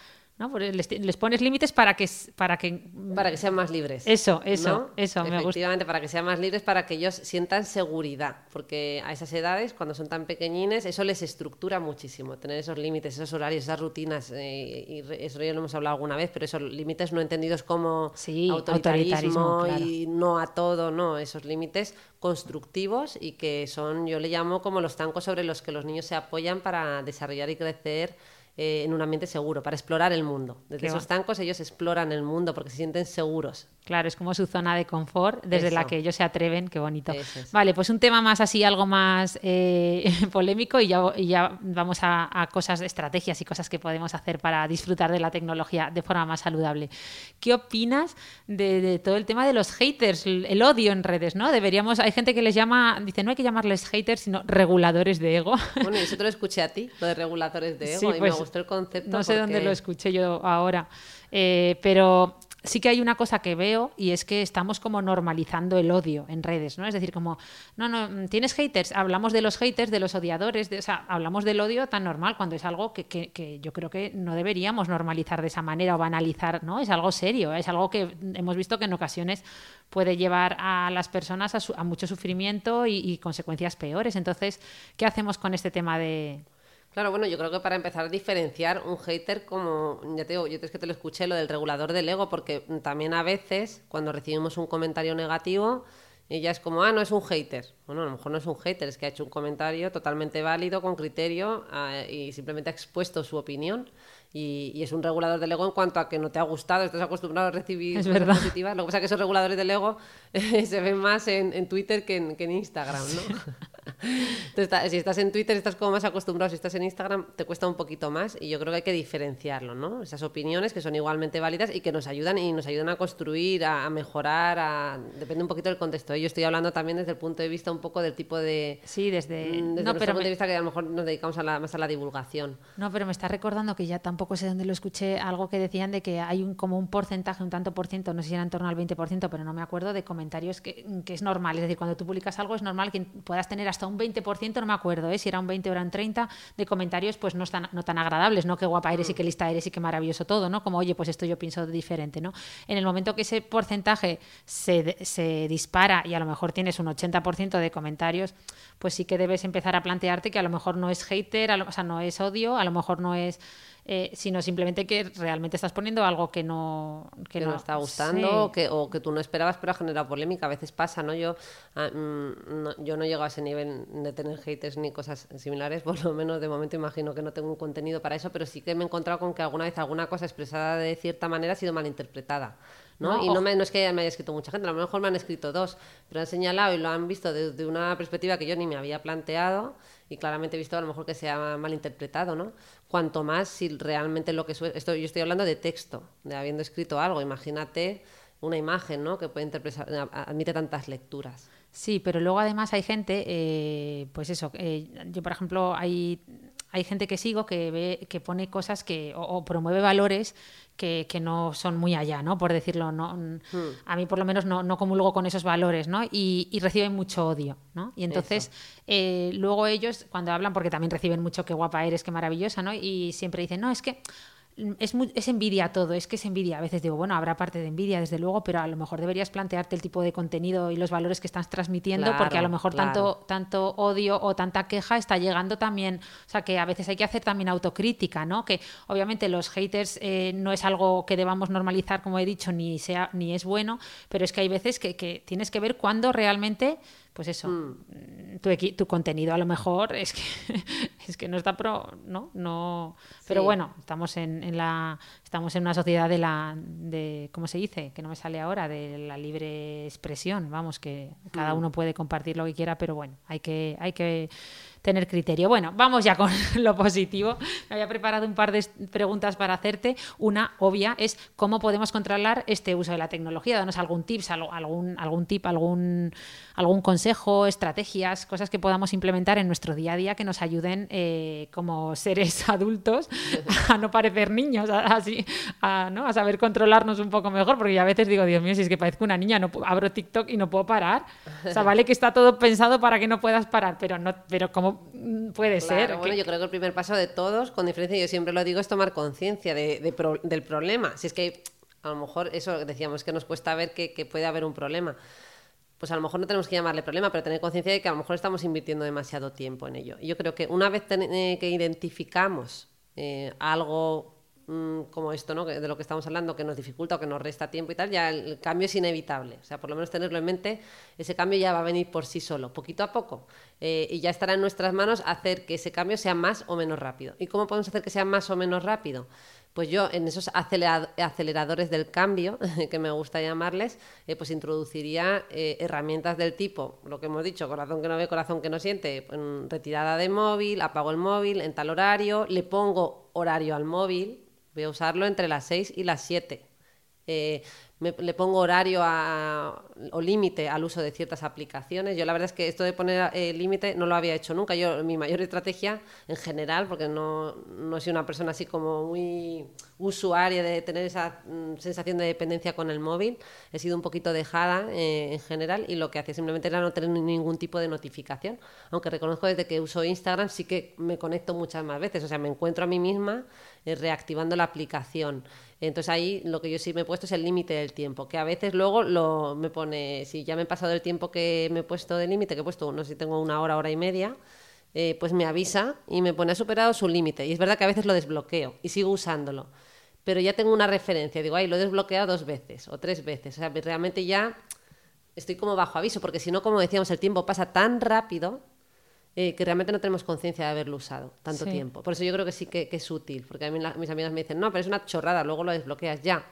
¿no? Les, les pones límites para que para que Para que sean más libres. Eso, eso, ¿no? eso, me gusta. Efectivamente, para que sean más libres, para que ellos sientan seguridad. Porque a esas edades, cuando son tan pequeñines, eso les estructura muchísimo. Tener esos límites, esos horarios, esas rutinas. eh, y eso ya lo hemos hablado alguna vez, pero esos límites no entendidos como Sí, autoritarismo, autoritarismo, claro. y no a todo, no. Esos límites constructivos y que son, yo le llamo como los tancos sobre los que los niños se apoyan para desarrollar y crecer eh, en un ambiente seguro, para explorar el mundo. Desde Qué esos tancos ellos exploran el mundo porque se sienten seguros. Claro, es como su zona de confort desde la que ellos se atreven, qué bonito. Es. Vale, pues un tema más así, algo más eh, *laughs* polémico y ya, y ya vamos a, a cosas, estrategias y cosas que podemos hacer para disfrutar de la tecnología de forma más saludable. ¿Qué opinas de, de todo el tema de los haters, el, el odio en redes, ¿no? Deberíamos, hay gente que les llama, dice, no hay que llamarles haters, sino reguladores de ego. Bueno, eso te lo *laughs* escuché a ti, lo de reguladores de ego, Sí, y pues, gustó el concepto. No sé dónde lo escuché yo ahora, Eh, pero sí que hay una cosa que veo y es que estamos como normalizando el odio en redes, ¿no? Es decir, como, no, no, mm, tienes haters, hablamos de los haters, de los odiadores, de, o sea, hablamos del odio tan normal cuando es algo que, que- que yo creo que no deberíamos normalizar de esa manera o banalizar, ¿no? Es algo serio, es algo que hemos visto que en ocasiones puede llevar a las personas a, su- a mucho sufrimiento y, y consecuencias peores. Entonces, ¿qué hacemos con este tema de, Claro, bueno, yo creo que para empezar a diferenciar un hater como, ya te digo, yo es que te lo escuché, lo del regulador del ego, porque también a veces cuando recibimos un comentario negativo, ella es como, ah, no es un hater. Bueno, a lo mejor no es un hater, es que ha hecho un comentario totalmente válido, con criterio, ah, y simplemente ha expuesto su opinión. Y, y es un regulador del ego en cuanto a que no te ha gustado, estás acostumbrado a recibir *laughs* Es cosas positivas. Lo que pasa es que esos reguladores del ego *laughs* se ven más en, en Twitter que en, que en Instagram, ¿no? Entonces, está- si estás en Twitter estás como más acostumbrado, si estás en Instagram te cuesta un poquito más y yo creo que hay que diferenciarlo, ¿no? Esas opiniones que son igualmente válidas y que nos ayudan y nos ayudan a construir, a, a mejorar, a... depende un poquito del contexto. Yo estoy hablando también desde el punto de vista un poco del tipo de... Sí, desde... mm, Desde no, nuestro pero punto me- de vista que a lo mejor nos dedicamos a la- más a la divulgación. No, pero me está recordando que ya tampoco sé dónde lo escuché, algo que decían de que hay un, como un porcentaje, un tanto por ciento, no sé si era en torno al 20%, pero no me acuerdo, de comentarios que, que es normal. Es decir, cuando tú publicas algo es normal que puedas tener hasta un 20%, no me acuerdo ¿eh? si era un 20 o eran 30, de comentarios pues no tan, no tan agradables, ¿no? Qué guapa eres y qué lista eres y qué maravilloso todo, ¿no? Como, oye, pues esto yo pienso diferente, ¿no? En el momento que ese porcentaje se, se dispara y a lo mejor tienes un 80% de comentarios, pues sí que debes empezar a plantearte que a lo mejor no es hater, a lo- o sea, no es odio, a lo mejor no es... eh, sino simplemente que realmente estás poniendo algo que no que no está gustando Sí. o, que, o que tú no esperabas pero ha generado polémica a veces pasa no yo ah, mm, no, yo no llego a ese nivel de tener haters ni cosas similares *laughs* por lo menos de momento imagino que no tengo un contenido para eso pero sí que me he encontrado con que alguna vez alguna cosa expresada de cierta manera ha sido malinterpretada ¿no? No, y no, me- no es que me haya escrito mucha gente, a lo mejor me han escrito dos, pero han señalado y lo han visto desde una perspectiva que yo ni me había planteado y claramente he visto a lo mejor que se ha malinterpretado, ¿no? Cuanto más si realmente lo que esto yo estoy hablando de texto, de habiendo escrito algo, imagínate una imagen, ¿no? Que puede interpretar, admite tantas lecturas. Sí, pero luego además hay gente, eh, pues eso, eh, yo por ejemplo hay, hay gente que sigo que ve, que pone cosas que, o, o promueve valores que, que no son muy allá, ¿no? Por decirlo, no, Hmm. a mí por lo menos no, no comulgo con esos valores, ¿no? Y, y reciben mucho odio, ¿no? Y entonces eh, luego ellos cuando hablan, porque también reciben mucho qué guapa eres, qué maravillosa, ¿no? Y siempre dicen, no, es que es, mu- es envidia todo, es que es envidia. A veces digo, bueno, habrá parte de envidia, desde luego, pero a lo mejor deberías plantearte el tipo de contenido y los valores que estás transmitiendo, porque a lo mejor claro. tanto, tanto odio o tanta queja está llegando también. O sea, que a veces hay que hacer también autocrítica, ¿no? Que obviamente los haters eh, no es algo que debamos normalizar, como he dicho, ni, sea, ni es bueno, pero es que hay veces que, que tienes que ver cuándo realmente. Pues eso, Hmm. tu, tu contenido a lo mejor es que *laughs* es que no está pro, ¿no? No, pero bueno, estamos en, en la estamos en una sociedad de la de ¿cómo se dice? que no me sale ahora de la libre expresión vamos que cada uno puede compartir lo que quiera pero bueno hay que hay que tener criterio bueno vamos ya con *laughs* lo positivo me había preparado un par de preguntas para hacerte una obvia es cómo podemos controlar este uso de la tecnología danos algún tips algún algún tip algún algún consejo estrategias cosas que podamos implementar en nuestro día a día que nos ayuden eh, como seres *laughs* adultos a no parecer niños, así, a, ¿no? a saber controlarnos un poco mejor, porque yo a veces digo, Dios mío, si es que parezco una niña, no abro TikTok y no puedo parar. O sea, vale que está todo pensado para que no puedas parar, pero no, pero ¿cómo mm, puede ser? Claro, bueno, Que- yo creo que el primer paso de todos, con diferencia, yo siempre lo digo, es tomar conciencia de, de pro- del problema. Si es que a lo mejor eso decíamos que nos cuesta ver que, que puede haber un problema. Pues a lo mejor no tenemos que llamarle problema, pero tener conciencia de que a lo mejor estamos invirtiendo demasiado tiempo en ello. Yo creo que una vez eh, que identificamos eh, algo mm, como esto, ¿no? de lo que estamos hablando, que nos dificulta o que nos resta tiempo y tal, ya el cambio es inevitable. O sea, por lo menos tenerlo en mente, ese cambio ya va a venir por sí solo, poquito a poco. Eh, y ya estará en nuestras manos hacer que ese cambio sea más o menos rápido. ¿Y cómo podemos hacer que sea más o menos rápido? Pues yo en esos aceleradores del cambio, *laughs* que me gusta llamarles, eh, pues introduciría eh, herramientas del tipo, lo que hemos dicho, corazón que no ve, corazón que no siente, retirada de móvil, apago el móvil en tal horario, le pongo horario al móvil, voy a usarlo entre las 6 y las 7. Eh, le pongo horario o límite al uso de ciertas aplicaciones. Yo la verdad es que esto de poner eh, límite no lo había hecho nunca. Yo mi mayor estrategia en general, porque no, no soy una persona así como muy usuaria de tener esa mm, sensación de dependencia con el móvil, he sido un poquito dejada eh, en general y lo que hacía simplemente era no tener ningún tipo de notificación. Aunque reconozco desde que uso Instagram sí que me conecto muchas más veces. O sea, me encuentro a mí misma reactivando la aplicación. Entonces ahí lo que yo sí me he puesto es el límite del tiempo, que a veces luego lo, me pone, si ya me he pasado el tiempo que me he puesto de límite, que he puesto, no sé si tengo una hora, hora y media, eh, pues me avisa y me pone ha superado su límite. Y es verdad que a veces lo desbloqueo y sigo usándolo. Pero ya tengo una referencia, digo, ay, lo he desbloqueado dos veces o tres veces. O sea, realmente ya estoy como bajo aviso, porque si no, como decíamos, el tiempo pasa tan rápido eh, que realmente no tenemos conciencia de haberlo usado tanto tiempo. Por eso yo creo que sí que, es útil, porque a mí mis amigas me dicen, no, pero es una chorrada, luego lo desbloqueas ya.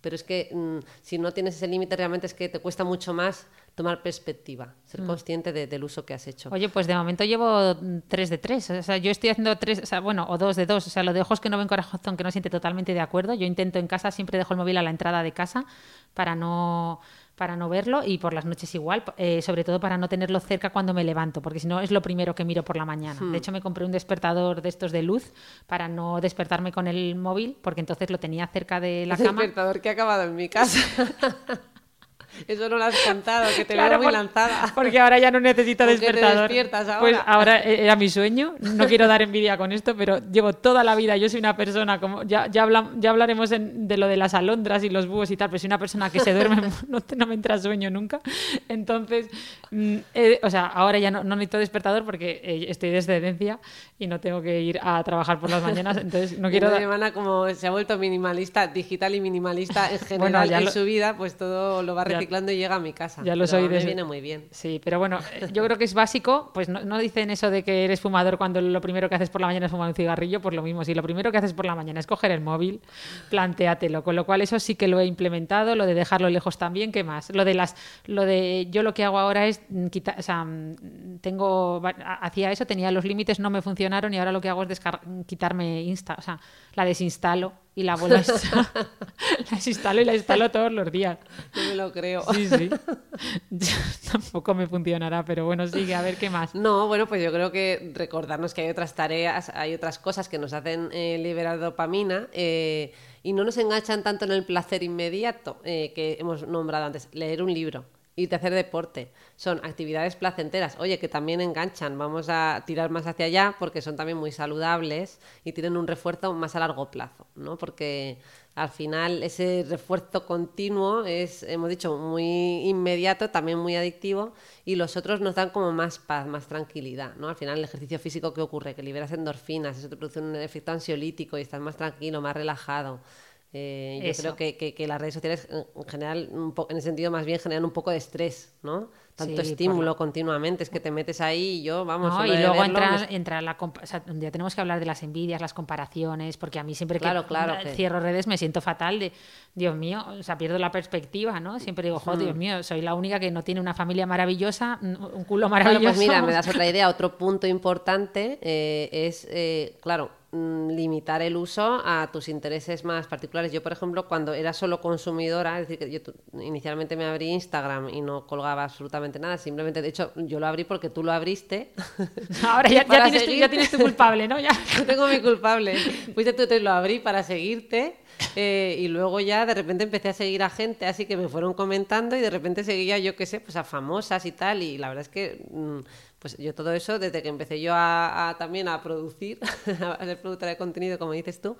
Pero es que mm, si no tienes ese límite, realmente es que te cuesta mucho más tomar perspectiva, ser mm. consciente del uso que has hecho. Oye, pues de momento llevo tres de tres. O sea, yo estoy haciendo tres, o sea, bueno, o dos de dos. O sea, lo de ojos que no ven corazón, que no siente totalmente de acuerdo. Yo intento en casa, siempre dejo el móvil a la entrada de casa para no para no verlo y por las noches igual, eh, sobre todo para no tenerlo cerca cuando me levanto, porque si no es lo primero que miro por la mañana. De hmm. hecho, me compré un despertador de estos de luz para no despertarme con el móvil, porque entonces lo tenía cerca de la cama. despertador que ha acabado en mi casa. *laughs* Eso no lo has cantado, que te veo muy lanzada. Porque ahora ya no necesito despertador. Pues ahora era mi sueño. No quiero dar envidia con esto, pero llevo toda la vida. Yo soy una persona como. Ya, ya, ya hablaremos de lo de las alondras y los búhos y tal, pero soy una persona que se duerme, *laughs* *laughs* no, me entra sueño nunca. Entonces, mm, o sea, ahora ya no, necesito despertador porque eh, estoy de excedencia y no tengo que ir a trabajar por las mañanas. *laughs* Entonces, no quiero. Mi hermana, como se ha vuelto minimalista, digital y minimalista en general en su vida, pues todo lo va a reciclando y llega a mi casa. Ya lo soy. Me viene muy bien. Sí, pero bueno, eh, yo creo que es básico. Pues no, dicen eso de que eres fumador cuando lo primero que haces por la mañana es fumar un cigarrillo, pues lo mismo. Si lo primero que haces por la mañana es coger el móvil, plantéatelo. Con lo cual eso sí que lo he implementado, lo de dejarlo lejos también. ¿Qué más? Lo de las, lo de yo lo que hago ahora es quitar, o sea, tengo, hacía eso, tenía los límites, no me funcionaron y ahora lo que hago es quitarme Insta, o sea, la desinstalo y la vuelvo a *laughs* las instalo y la instalo todos los días. No me lo creo. Sí, sí. Tampoco me funcionará, pero bueno, sigue, a ver qué más. No, bueno, pues yo creo que recordarnos que hay otras tareas, hay otras cosas que nos hacen eh, liberar dopamina eh, y no nos enganchan tanto en el placer inmediato eh, que hemos nombrado antes. Leer un libro y de hacer deporte. Son actividades placenteras, oye, que también enganchan. Vamos a tirar más hacia allá porque son también muy saludables y tienen un refuerzo más a largo plazo, ¿no? Porque al final ese refuerzo continuo es, hemos dicho, muy inmediato, también muy adictivo y los otros nos dan como más paz, más tranquilidad, ¿no? Al final el ejercicio físico que ocurre, que liberas endorfinas, eso te produce un efecto ansiolítico y estás más tranquilo, más relajado. Eh, yo creo que, que, las redes sociales en general, en ese sentido más bien generan un poco de estrés, ¿no? Tanto estímulo continuamente, es que te metes ahí y yo, vamos, no, y luego entra, entra, la... O sea, ya tenemos que hablar de las envidias, las comparaciones, porque a mí siempre que, claro, cierro redes me siento fatal de, Dios mío, o sea, pierdo la perspectiva, ¿no? Siempre digo, joder, Dios mío, soy la única que no tiene una familia maravillosa, un culo maravilloso. Bueno, pues mira, me das otra idea, *laughs* otro punto importante eh, es, eh, claro, Mm, limitar el uso a tus intereses más particulares. Yo, por ejemplo, cuando era solo consumidora, es decir, que yo inicialmente me abrí Instagram y no colgaba absolutamente nada, simplemente, de hecho, yo lo abrí porque tú lo abriste. *laughs* Ahora *laughs* ya, tienes, tu, ya tienes, tu, culpable, ¿no? Ya. *laughs* yo tengo mi culpable. Fuiste tú, te lo abrí para seguirte eh, y luego ya de repente empecé a seguir a gente, así que me fueron comentando y de repente seguía, yo qué sé, pues a famosas y tal, y la verdad es que... Mm, pues yo todo eso, desde que empecé yo a, también a producir, *laughs* a ser productora de contenido, como dices tú,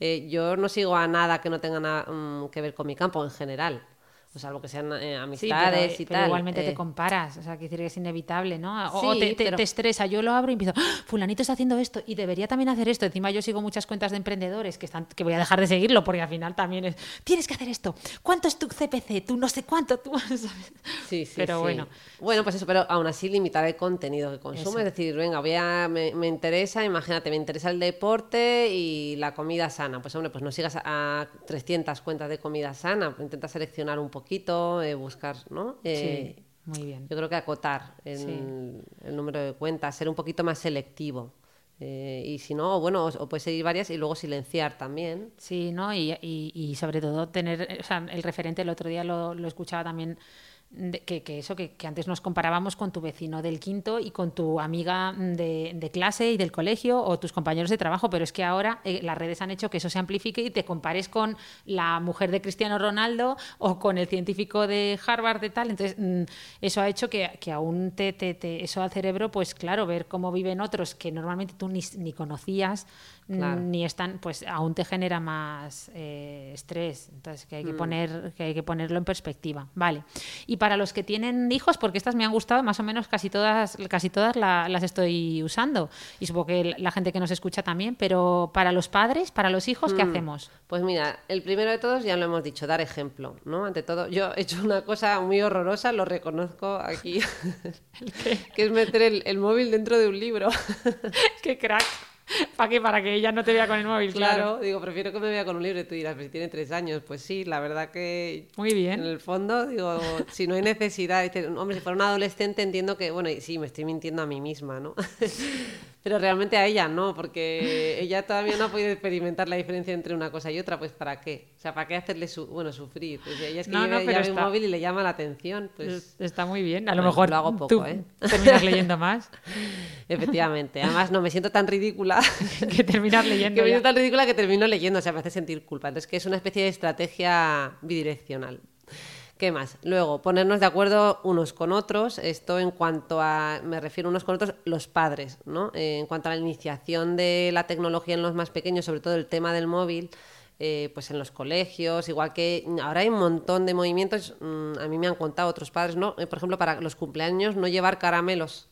eh, yo no sigo a nada que no tenga nada mm, que ver con mi campo en general. O salvo que sean eh, Sí, amistades pero, y pero tal. igualmente te eh, comparas, o sea, quiere decir que es inevitable, ¿no? O, te, te- pero- te estresa, yo lo abro y empiezo, ¡Ah! fulanito está haciendo esto y debería también hacer esto. Encima yo sigo muchas cuentas de emprendedores que están que voy a dejar de seguirlo porque al final también es, tienes que hacer esto. ¿Cuánto es tu CPC? Tú no sé cuánto, tú *laughs* ¿sabes? Sí, sí, Pero sí. bueno. Bueno, pues eso, pero aún así limitar el contenido que consume. Eso. Es decir, venga, voy a, me, me interesa, imagínate, me interesa el deporte y la comida sana. Pues hombre, pues no sigas a, a 300 cuentas de comida sana. Intenta seleccionar un poquito, eh, buscar, ¿no? Eh, Sí, muy bien. Yo creo que acotar el, Sí. el número de cuentas, ser un poquito más selectivo. Eh, y si no, bueno, o, o puedes seguir varias y luego silenciar también. Sí, ¿no? Y, y- y sobre todo tener, eh, o sea, el referente, el otro día lo, lo escuchaba también, que, eso, que, antes nos comparábamos con tu vecino del quinto y con tu amiga mm, de, de clase y del colegio o tus compañeros de trabajo, pero es que ahora eh, las redes han hecho que eso se amplifique y te compares con la mujer de Cristiano Ronaldo o con el científico de Harvard de tal. Entonces, mm, eso ha hecho que, que aún te, te- te- eso al cerebro, pues claro, ver cómo viven otros que normalmente tú ni, ni conocías, Claro. ni están, pues aún te genera más eh, estrés. Entonces, que hay que, poner, que hay que ponerlo en perspectiva. Vale. Y para los que tienen hijos, porque estas me han gustado, más o menos casi todas, casi todas la- las estoy usando. Y supongo que la gente que nos escucha también, pero para los padres, para los hijos, ¿qué hacemos? Pues mira, el primero de todos ya lo hemos dicho, dar ejemplo, ¿no? Ante todo, yo he hecho una cosa muy horrorosa, lo reconozco aquí, *laughs* *laughs* que es meter el, el móvil dentro de un libro. *laughs* ¡Qué crack! *laughs* ¿Para qué? Para que ella no te vea con el móvil, claro. Claro, digo, prefiero que me vea con un libro y tú dirás, pues si tiene tres años, pues sí, la verdad que... Muy bien. En el fondo, digo, si no hay necesidad, hombre, si fuera un adolescente entiendo que, bueno, sí, me estoy mintiendo a mí misma, ¿no? *laughs* Pero realmente a ella no, porque *laughs* ella todavía no ha podido experimentar la diferencia entre una cosa y otra, pues ¿para qué? O sea, ¿para qué hacerle, su, bueno, sufrir? Pues ella es que No, lleva, no, pero ve un está- móvil y le llama la atención, pues... Es- Está muy bien. A lo Bueno, mejor lo hago poco, tú ¿eh? terminas leyendo más *laughs* Efectivamente. Además, no, me siento tan ridícula *laughs* que terminas leyendo. que me siento tan ridícula que termino leyendo, o sea, me hace sentir culpa. Entonces, que es una especie de estrategia bidireccional. ¿Qué más? Luego, ponernos de acuerdo unos con otros. Esto en cuanto a, me refiero unos con otros, los padres, ¿no? Eh, en cuanto a la iniciación de la tecnología en los más pequeños, sobre todo el tema del móvil, eh, pues en los colegios, igual que ahora hay un montón de movimientos, mm, a mí me han contado otros padres, ¿no? Eh, por ejemplo, para los cumpleaños no llevar caramelos.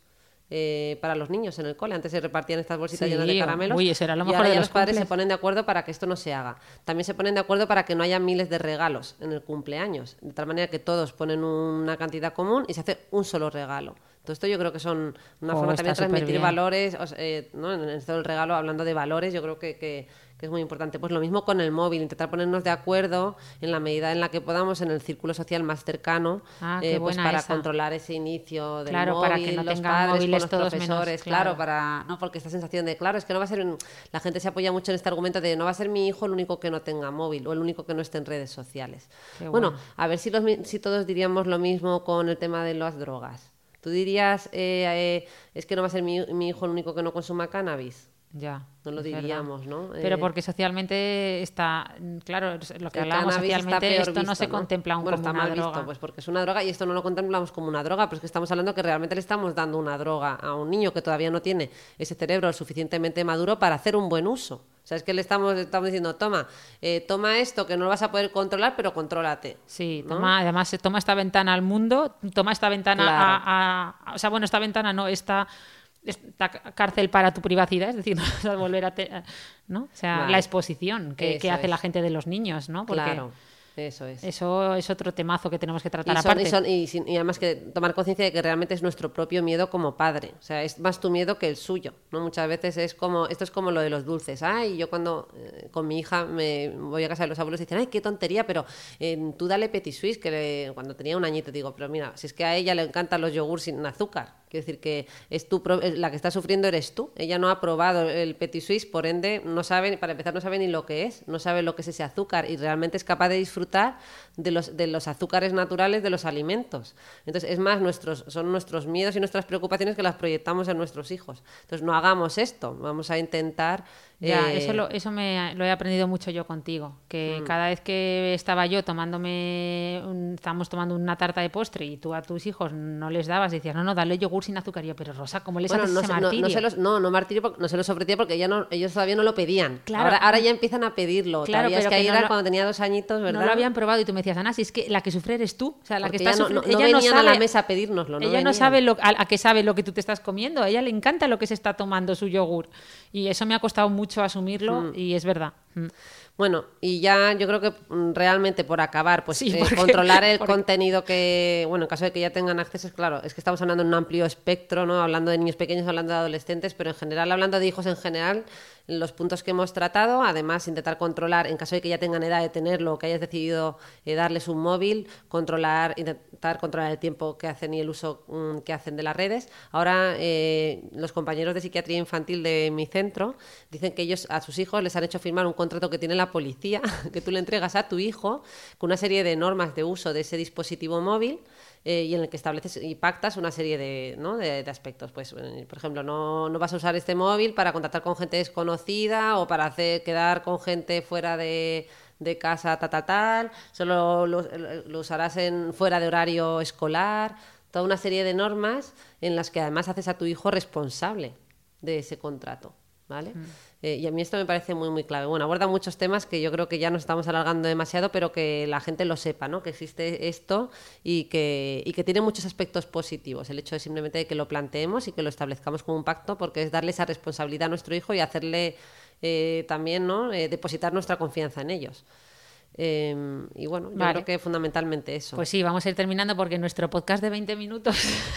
Eh, para los niños en el cole. Antes se repartían estas bolsitas Sí, llenas de caramelos. uy, eso era lo y ahora de ya los padres se ponen de acuerdo para que esto no se haga. También se ponen de acuerdo para que no haya miles de regalos en el cumpleaños. De tal manera que todos ponen una cantidad común y se hace un solo regalo. Todo esto yo creo que son una Oh, forma también de transmitir valores, o sea, eh, ¿no? en esto del regalo, hablando de valores, yo creo que, que- que es muy importante. Pues lo mismo con el móvil, intentar ponernos de acuerdo en la medida en la que podamos en el círculo social más cercano, Ah, eh, pues para esa. controlar ese inicio del Claro, móvil, para que no los padres móviles con los menos, profesores, claro. claro, para no porque esta sensación de claro es que no va a ser un- la gente se apoya mucho en este argumento de no va a ser mi hijo el único que no tenga móvil o el único que no esté en redes sociales Qué bueno bueno. a ver si los si todos diríamos lo mismo con el tema de las drogas tú dirías eh, eh, es que no va a ser mi, mi hijo el único que no consuma cannabis Ya. No lo verdad. diríamos, ¿no? Pero Eh, porque socialmente está, claro, lo que está socialmente, esto no visto, se contempla aún bueno, como está una mal droga. visto, pues porque es una droga y esto no lo contemplamos como una droga, pero es que estamos hablando que realmente le estamos dando una droga a un niño que todavía no tiene ese cerebro suficientemente maduro para hacer un buen uso. O sea, es que le estamos, estamos diciendo, toma, eh, toma esto que no lo vas a poder controlar, pero contrólate. Sí, ¿no? toma, además toma esta ventana al mundo, toma esta ventana Claro. a, a- O sea, bueno, esta ventana no, esta, esta cárcel para tu privacidad, es decir, *laughs* no vas a volver a... te- ¿no? O sea, Vale. la exposición que, hace la gente de los niños, ¿no? Porque Claro, eso es. eso es otro temazo que tenemos que Y, tratar son- aparte. y son- y y además que tomar conciencia de que realmente es nuestro propio miedo como padre. O sea, es más tu miedo que el suyo. ¿no? Muchas veces es como, esto es como lo de los dulces. Ay, yo cuando eh, con mi hija me voy a casa de los abuelos y dicen, ay, qué tontería, pero eh, tú dale petit suisse, que le- cuando tenía un añito digo, pero mira, si es que a ella le encantan los yogures sin azúcar. Quiero decir que es tu eh, la que está sufriendo eres tú. Ella no ha probado el petit suisse, por ende no sabe, para empezar no sabe ni lo que es, no sabe lo que es ese azúcar y realmente es capaz de disfrutar de los, de los azúcares naturales de los alimentos. Entonces es más nuestros, son nuestros miedos y nuestras preocupaciones que las proyectamos en nuestros hijos. Entonces no hagamos esto, vamos a intentar Ya, Eh, eso, lo, eso me, lo he aprendido mucho yo contigo. Mm. Que cada vez que estaba yo tomándome, un- estábamos tomando una tarta de postre y tú a tus hijos no les dabas, decías, no, no, dale yogur sin azúcar. Y yo, pero Rosa, ¿cómo les Bueno, haces no, ese se- no, martirio? no se los, no, no martirio, porque- no se los ofrecía porque ya no, ellos todavía no lo pedían. Claro. Ahora, ahora ya empiezan a pedirlo. Claro, Todavía es pero que ahí no era lo- cuando tenía dos añitos, ¿verdad? No lo habían probado y tú me decías, Ana, si es que la que sufre eres tú. O sea, la Porque que está no, no, sufriendo- no ella no venían a la sabe- mesa a pedírnoslo. No ella no venían. sabe lo, a, a qué sabe lo que tú te estás comiendo. A ella le encanta lo que se está tomando su yogur. Y eso me ha costado mucho asumirlo Hmm. y es verdad. Mm. Bueno, y ya yo creo que mm, realmente por acabar, pues Sí, eh, porque- controlar el *laughs* porque- contenido que, bueno, en caso de que ya tengan acceso, claro, es que estamos hablando en un amplio espectro, ¿no? Hablando de niños pequeños, hablando de adolescentes, pero en general, hablando de hijos en general, los puntos que hemos tratado, además intentar controlar, en caso de que ya tengan edad de tenerlo, que hayas decidido eh, darles un móvil, controlar, intentar controlar el tiempo que hacen y el uso mm, que hacen de las redes. Ahora, eh, los compañeros de psiquiatría infantil de mi centro dicen que ellos a sus hijos les han hecho firmar un contrato que tiene la policía, *laughs* que tú le entregas a tu hijo con una serie de normas de uso de ese dispositivo móvil eh, y en el que estableces y pactas una serie de, ¿no? de, de aspectos. Pues, eh, por ejemplo, no, no vas a usar este móvil para contactar con gente desconocida o para hacer quedar con gente fuera de, de casa, tal, tal, tal. Solo lo, lo usarás en, fuera de horario escolar. Toda una serie de normas en las que además haces a tu hijo responsable de ese contrato. ¿Vale? Eh, y a mí esto me parece muy, muy clave. Bueno, aborda muchos temas que yo creo que ya nos estamos alargando demasiado, pero que la gente lo sepa, ¿no? Que existe esto y que, y que tiene muchos aspectos positivos. El hecho de simplemente que lo planteemos y que lo establezcamos como un pacto, porque es darle esa responsabilidad a nuestro hijo y hacerle eh, también, ¿no? Eh, depositar nuestra confianza en ellos. Eh, y bueno, yo Vale. creo que fundamentalmente eso. Pues sí, vamos a ir terminando porque nuestro podcast de 20 minutos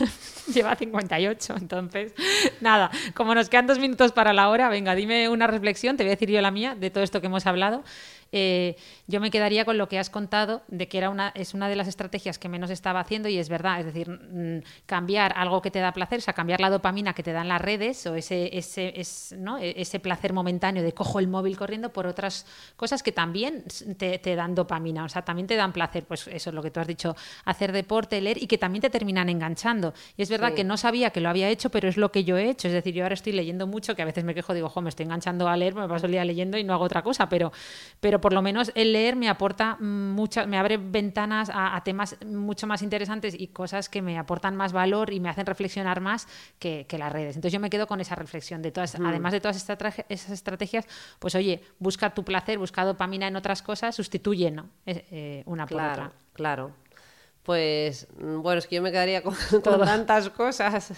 *laughs* lleva 58. Entonces, nada, como nos quedan dos minutos para la hora, venga, dime una reflexión, te voy a decir yo la mía de todo esto que hemos hablado. Eh, yo me quedaría con lo que has contado de que era una, es una de las estrategias que menos estaba haciendo y es verdad, es decir, mm, cambiar algo que te da placer, o sea, cambiar la dopamina que te dan las redes o ese, ese, es, ¿no? E- ese placer momentáneo de cojo el móvil corriendo por otras cosas que también te, te dan dopamina, o sea, también te dan placer, pues eso es lo que tú has dicho, hacer deporte, leer y que también te terminan enganchando. Y es verdad Sí. que no sabía que lo había hecho, pero es lo que yo he hecho, es decir, yo ahora estoy leyendo mucho, que a veces me quejo, digo, jo, me estoy enganchando a leer, me paso el día leyendo y no hago otra cosa, pero, pero por lo menos el leer me aporta muchas, me abre ventanas a, a temas mucho más interesantes y cosas que me aportan más valor y me hacen reflexionar más que, que las redes. Entonces yo me quedo con esa reflexión de todas, además de todas estas esas estrategias, pues oye, busca tu placer, busca dopamina en otras cosas, sustituye ¿no? Eh, eh, una por Claro, otra. claro. Pues mm, bueno, es que yo me quedaría con, *laughs* con tantas cosas.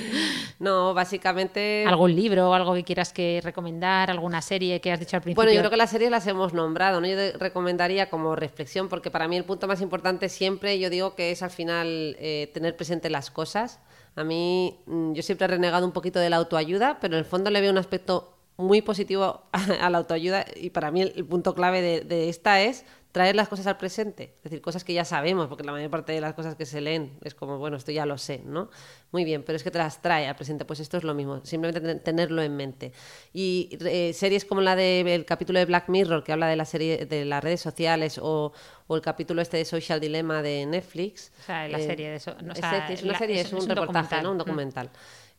*laughs* no, básicamente. ¿Algún libro, algo que quieras que recomendar, alguna serie que has dicho al principio? Bueno, yo creo que las series las hemos nombrado, ¿no? Yo recomendaría como reflexión, porque para mí el punto más importante siempre, yo digo que es al final eh, tener presente las cosas. A mí, mm, yo siempre he renegado un poquito de la autoayuda, pero en el fondo le veo un aspecto muy positivo *laughs* a la autoayuda y para mí el, el punto clave de, de esta es traer las cosas al presente, es decir, cosas que ya sabemos, porque la mayor parte de las cosas que se leen es como, bueno, esto ya lo sé, ¿no? Muy bien, pero es que te las trae al presente, pues esto es lo mismo, simplemente ten- tenerlo en mente. Y eh, series como la del capítulo de Black Mirror, que habla de la serie de las redes sociales, o, o el capítulo este de Social Dilemma de Netflix. O sea, la serie de eso, no, o es, sea, es una la- serie, es- es, un reportaje, documental. ¿no? Un Mm. documental.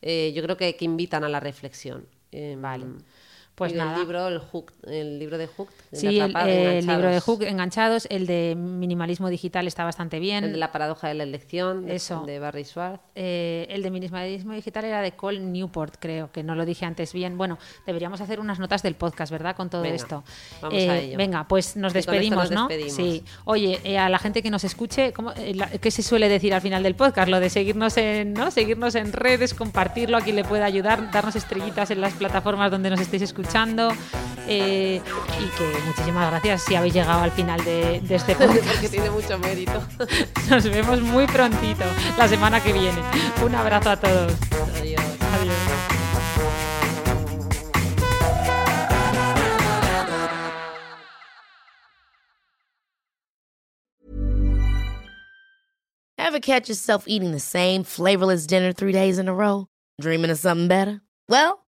Eh, yo creo que, que invitan a la reflexión. Eh, Vale. Pues y nada. El libro, el, Hooked, el libro de Hooked. de Sí, Atrapado, el libro de Hook, Enganchados, el de Minimalismo Digital está bastante bien. El de la paradoja de la elección, de, Eso. de Barry Schwartz. Eh, el de minimalismo digital era de Cole Newport, creo, que no lo dije antes bien. Bueno, deberíamos hacer unas notas del podcast, ¿verdad? Con todo Venga, esto. vamos a ello. Venga, pues nos despedimos, nos ¿no? despedimos. Sí. Oye, eh, a la gente que nos escuche, ¿cómo, eh, la- ¿qué se suele decir al final del podcast? Lo de seguirnos en, ¿no? seguirnos en redes, compartirlo a quien le pueda ayudar, darnos estrellitas en las plataformas donde nos estéis escuchando. Eh, y que muchísimas gracias si habéis llegado al final de, de este *laughs* podcast. Porque tiene mucho mérito. *laughs* Nos vemos muy prontito, la semana que viene. Un abrazo a todos. Adiós. Adiós. Ever catch yourself eating the same flavorless dinner three days in a row? Dreaming of something better? Well,